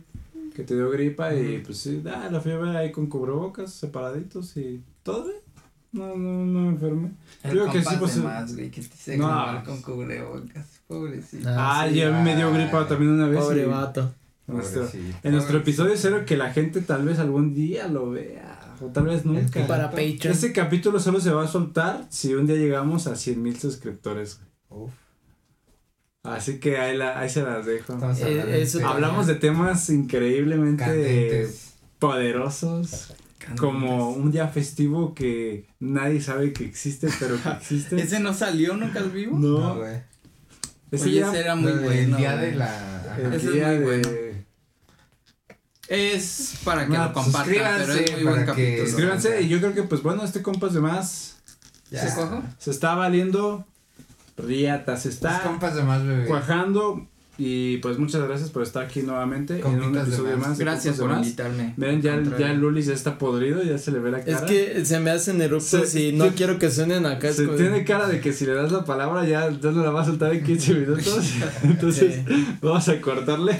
que te dio gripa y pues sí, da la fiebre ahí con cubrebocas, separaditos y todo bien. No, no, no me enfermé. El Creo que sí, pues, de más, güey, que te hice no. grabar con cubrebocas. Pobrecito. Ah, sí. y a mí me dio gripa también una vez. Pobre y- vato. En nuestro, Pobrecito. en nuestro episodio cero que la gente tal vez algún día lo vea. O tal vez nunca. Para Patreon. Este capítulo solo se va a soltar si un día llegamos a 100 mil suscriptores. Uf, Así que ahí, la, ahí se las dejo. Eh, eso de Hablamos de temas increíblemente candentes. poderosos. Como un día festivo que nadie sabe que existe, pero que existe. ¿Ese no salió nunca al vivo? No, no, güey. ese era muy bueno. día güey. de la. el es día muy de- bueno. Es para que No, lo compartan, pero es muy buen que- capítulo. Suscríbanse y yo creo que pues bueno, este compas de más Ya. ¿Se cojo? se está valiendo riata, se está compas de más bebé. cuajando y pues muchas gracias por estar aquí nuevamente en un episodio más. Gracias por Más. invitarme. Miren, ya, ya el Lulis ya está podrido, ya se le ve la cara. Es que se me hacen eruptos y no quiero que suenen acá. se tiene cara de que si le das la palabra ya, ya no la va a soltar en 15 minutos. Entonces vamos a cortarle.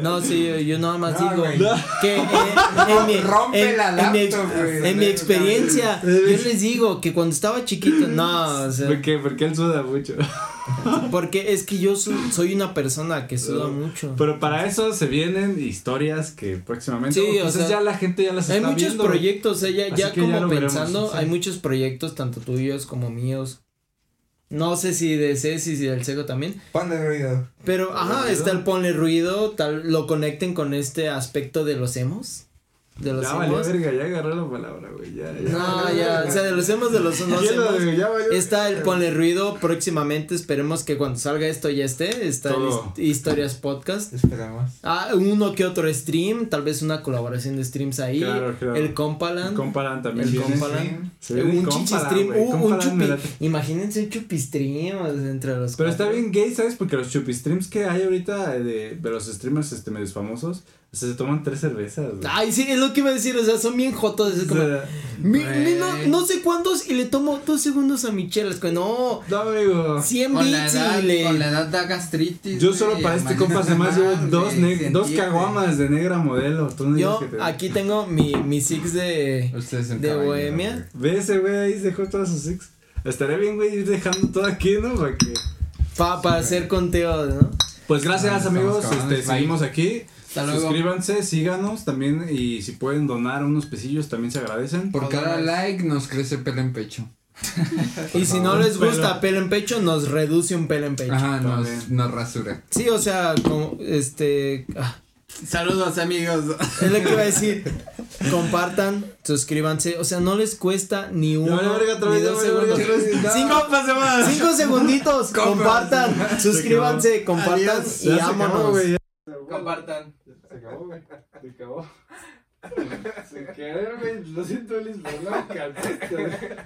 No, sí, yo nada más No, digo que eh, en, mi, en experiencia, yo les digo que cuando estaba chiquito, no, o sea, ¿Por qué? Porque él suda mucho. porque es que yo su- soy una persona que suda mucho. Pero para eso se vienen historias que próximamente. Sí, o o quizás sea, ya la gente ya las Hay está muchos viendo. proyectos, o sea, ya, ya como veremos, pensando, sí. hay muchos proyectos, tanto tuyos como míos. No sé si de Ceci y si del Sego también. Ponle ruido. Pero, ajá, ruido. está el ponle ruido, tal, lo conecten con este aspecto de los emos. De los Ya valió verga, ya agarró la palabra, güey. Ya, ya. No, ya, o sea, de los emos de los no Ya lo- emos. ya valió Está el ponle ruido próximamente, esperemos que cuando salga esto ya esté, está el Todo. historias podcast. Esperamos. Ah, uno que otro stream, tal vez una colaboración de streams ahí. Claro, claro. El Compaland. Comparan también El Eh, un Compalan, chichistream, uh, un chupi. Imagínense un chupistream entre los Pero está bien gay, ¿sabes? Porque los chupistreams que hay ahorita de, de los streamers este, medios famosos, o sea, se toman tres cervezas, güey. Ay, sí, es lo que iba a decir, o sea, son bien jotos. Es O como, sea, mi- güey. mi- no, no sé cuántos y le tomo dos segundos a mi chela. Es que no, no, amigo. 100 Con la, bits edad, y le. con la edad da gastritis. Yo solo para este amanece compas además llevo mal, dos, se dos caguamas de negra modelo. Tú no digas Yo que te- aquí tengo mi, mi six de. De Bohemia. Ve ese güey ahí dejó todas sus six. Estaría bien, güey, ir dejando todo aquí, ¿no? Para que... Pa, para hacer conteo, ¿no? Pues gracias, Ah, amigos. Este, seguimos aquí. Hasta luego. Suscríbanse, síganos también. Y si pueden donar unos pesillos, también se agradecen. Por cada like nos crece pelo en pecho. Y si no les gusta pelo en pecho, nos reduce un pelo en pecho. Ajá, nos, rasura. Sí, o sea, como este. ah, Saludos, amigos. es lo que iba a decir. Compartan, suscríbanse. O sea, no les cuesta ni uno. vale, verga, otra ni dos segundos. otra vez. No. Cinco, segunditos. Compartan, suscríbanse, compartan Adiós. y vámonos. Compartan. Se acabó, güey. Se acabó. Sin querer, güey. Lo siento, Liz, no me alcanzaste.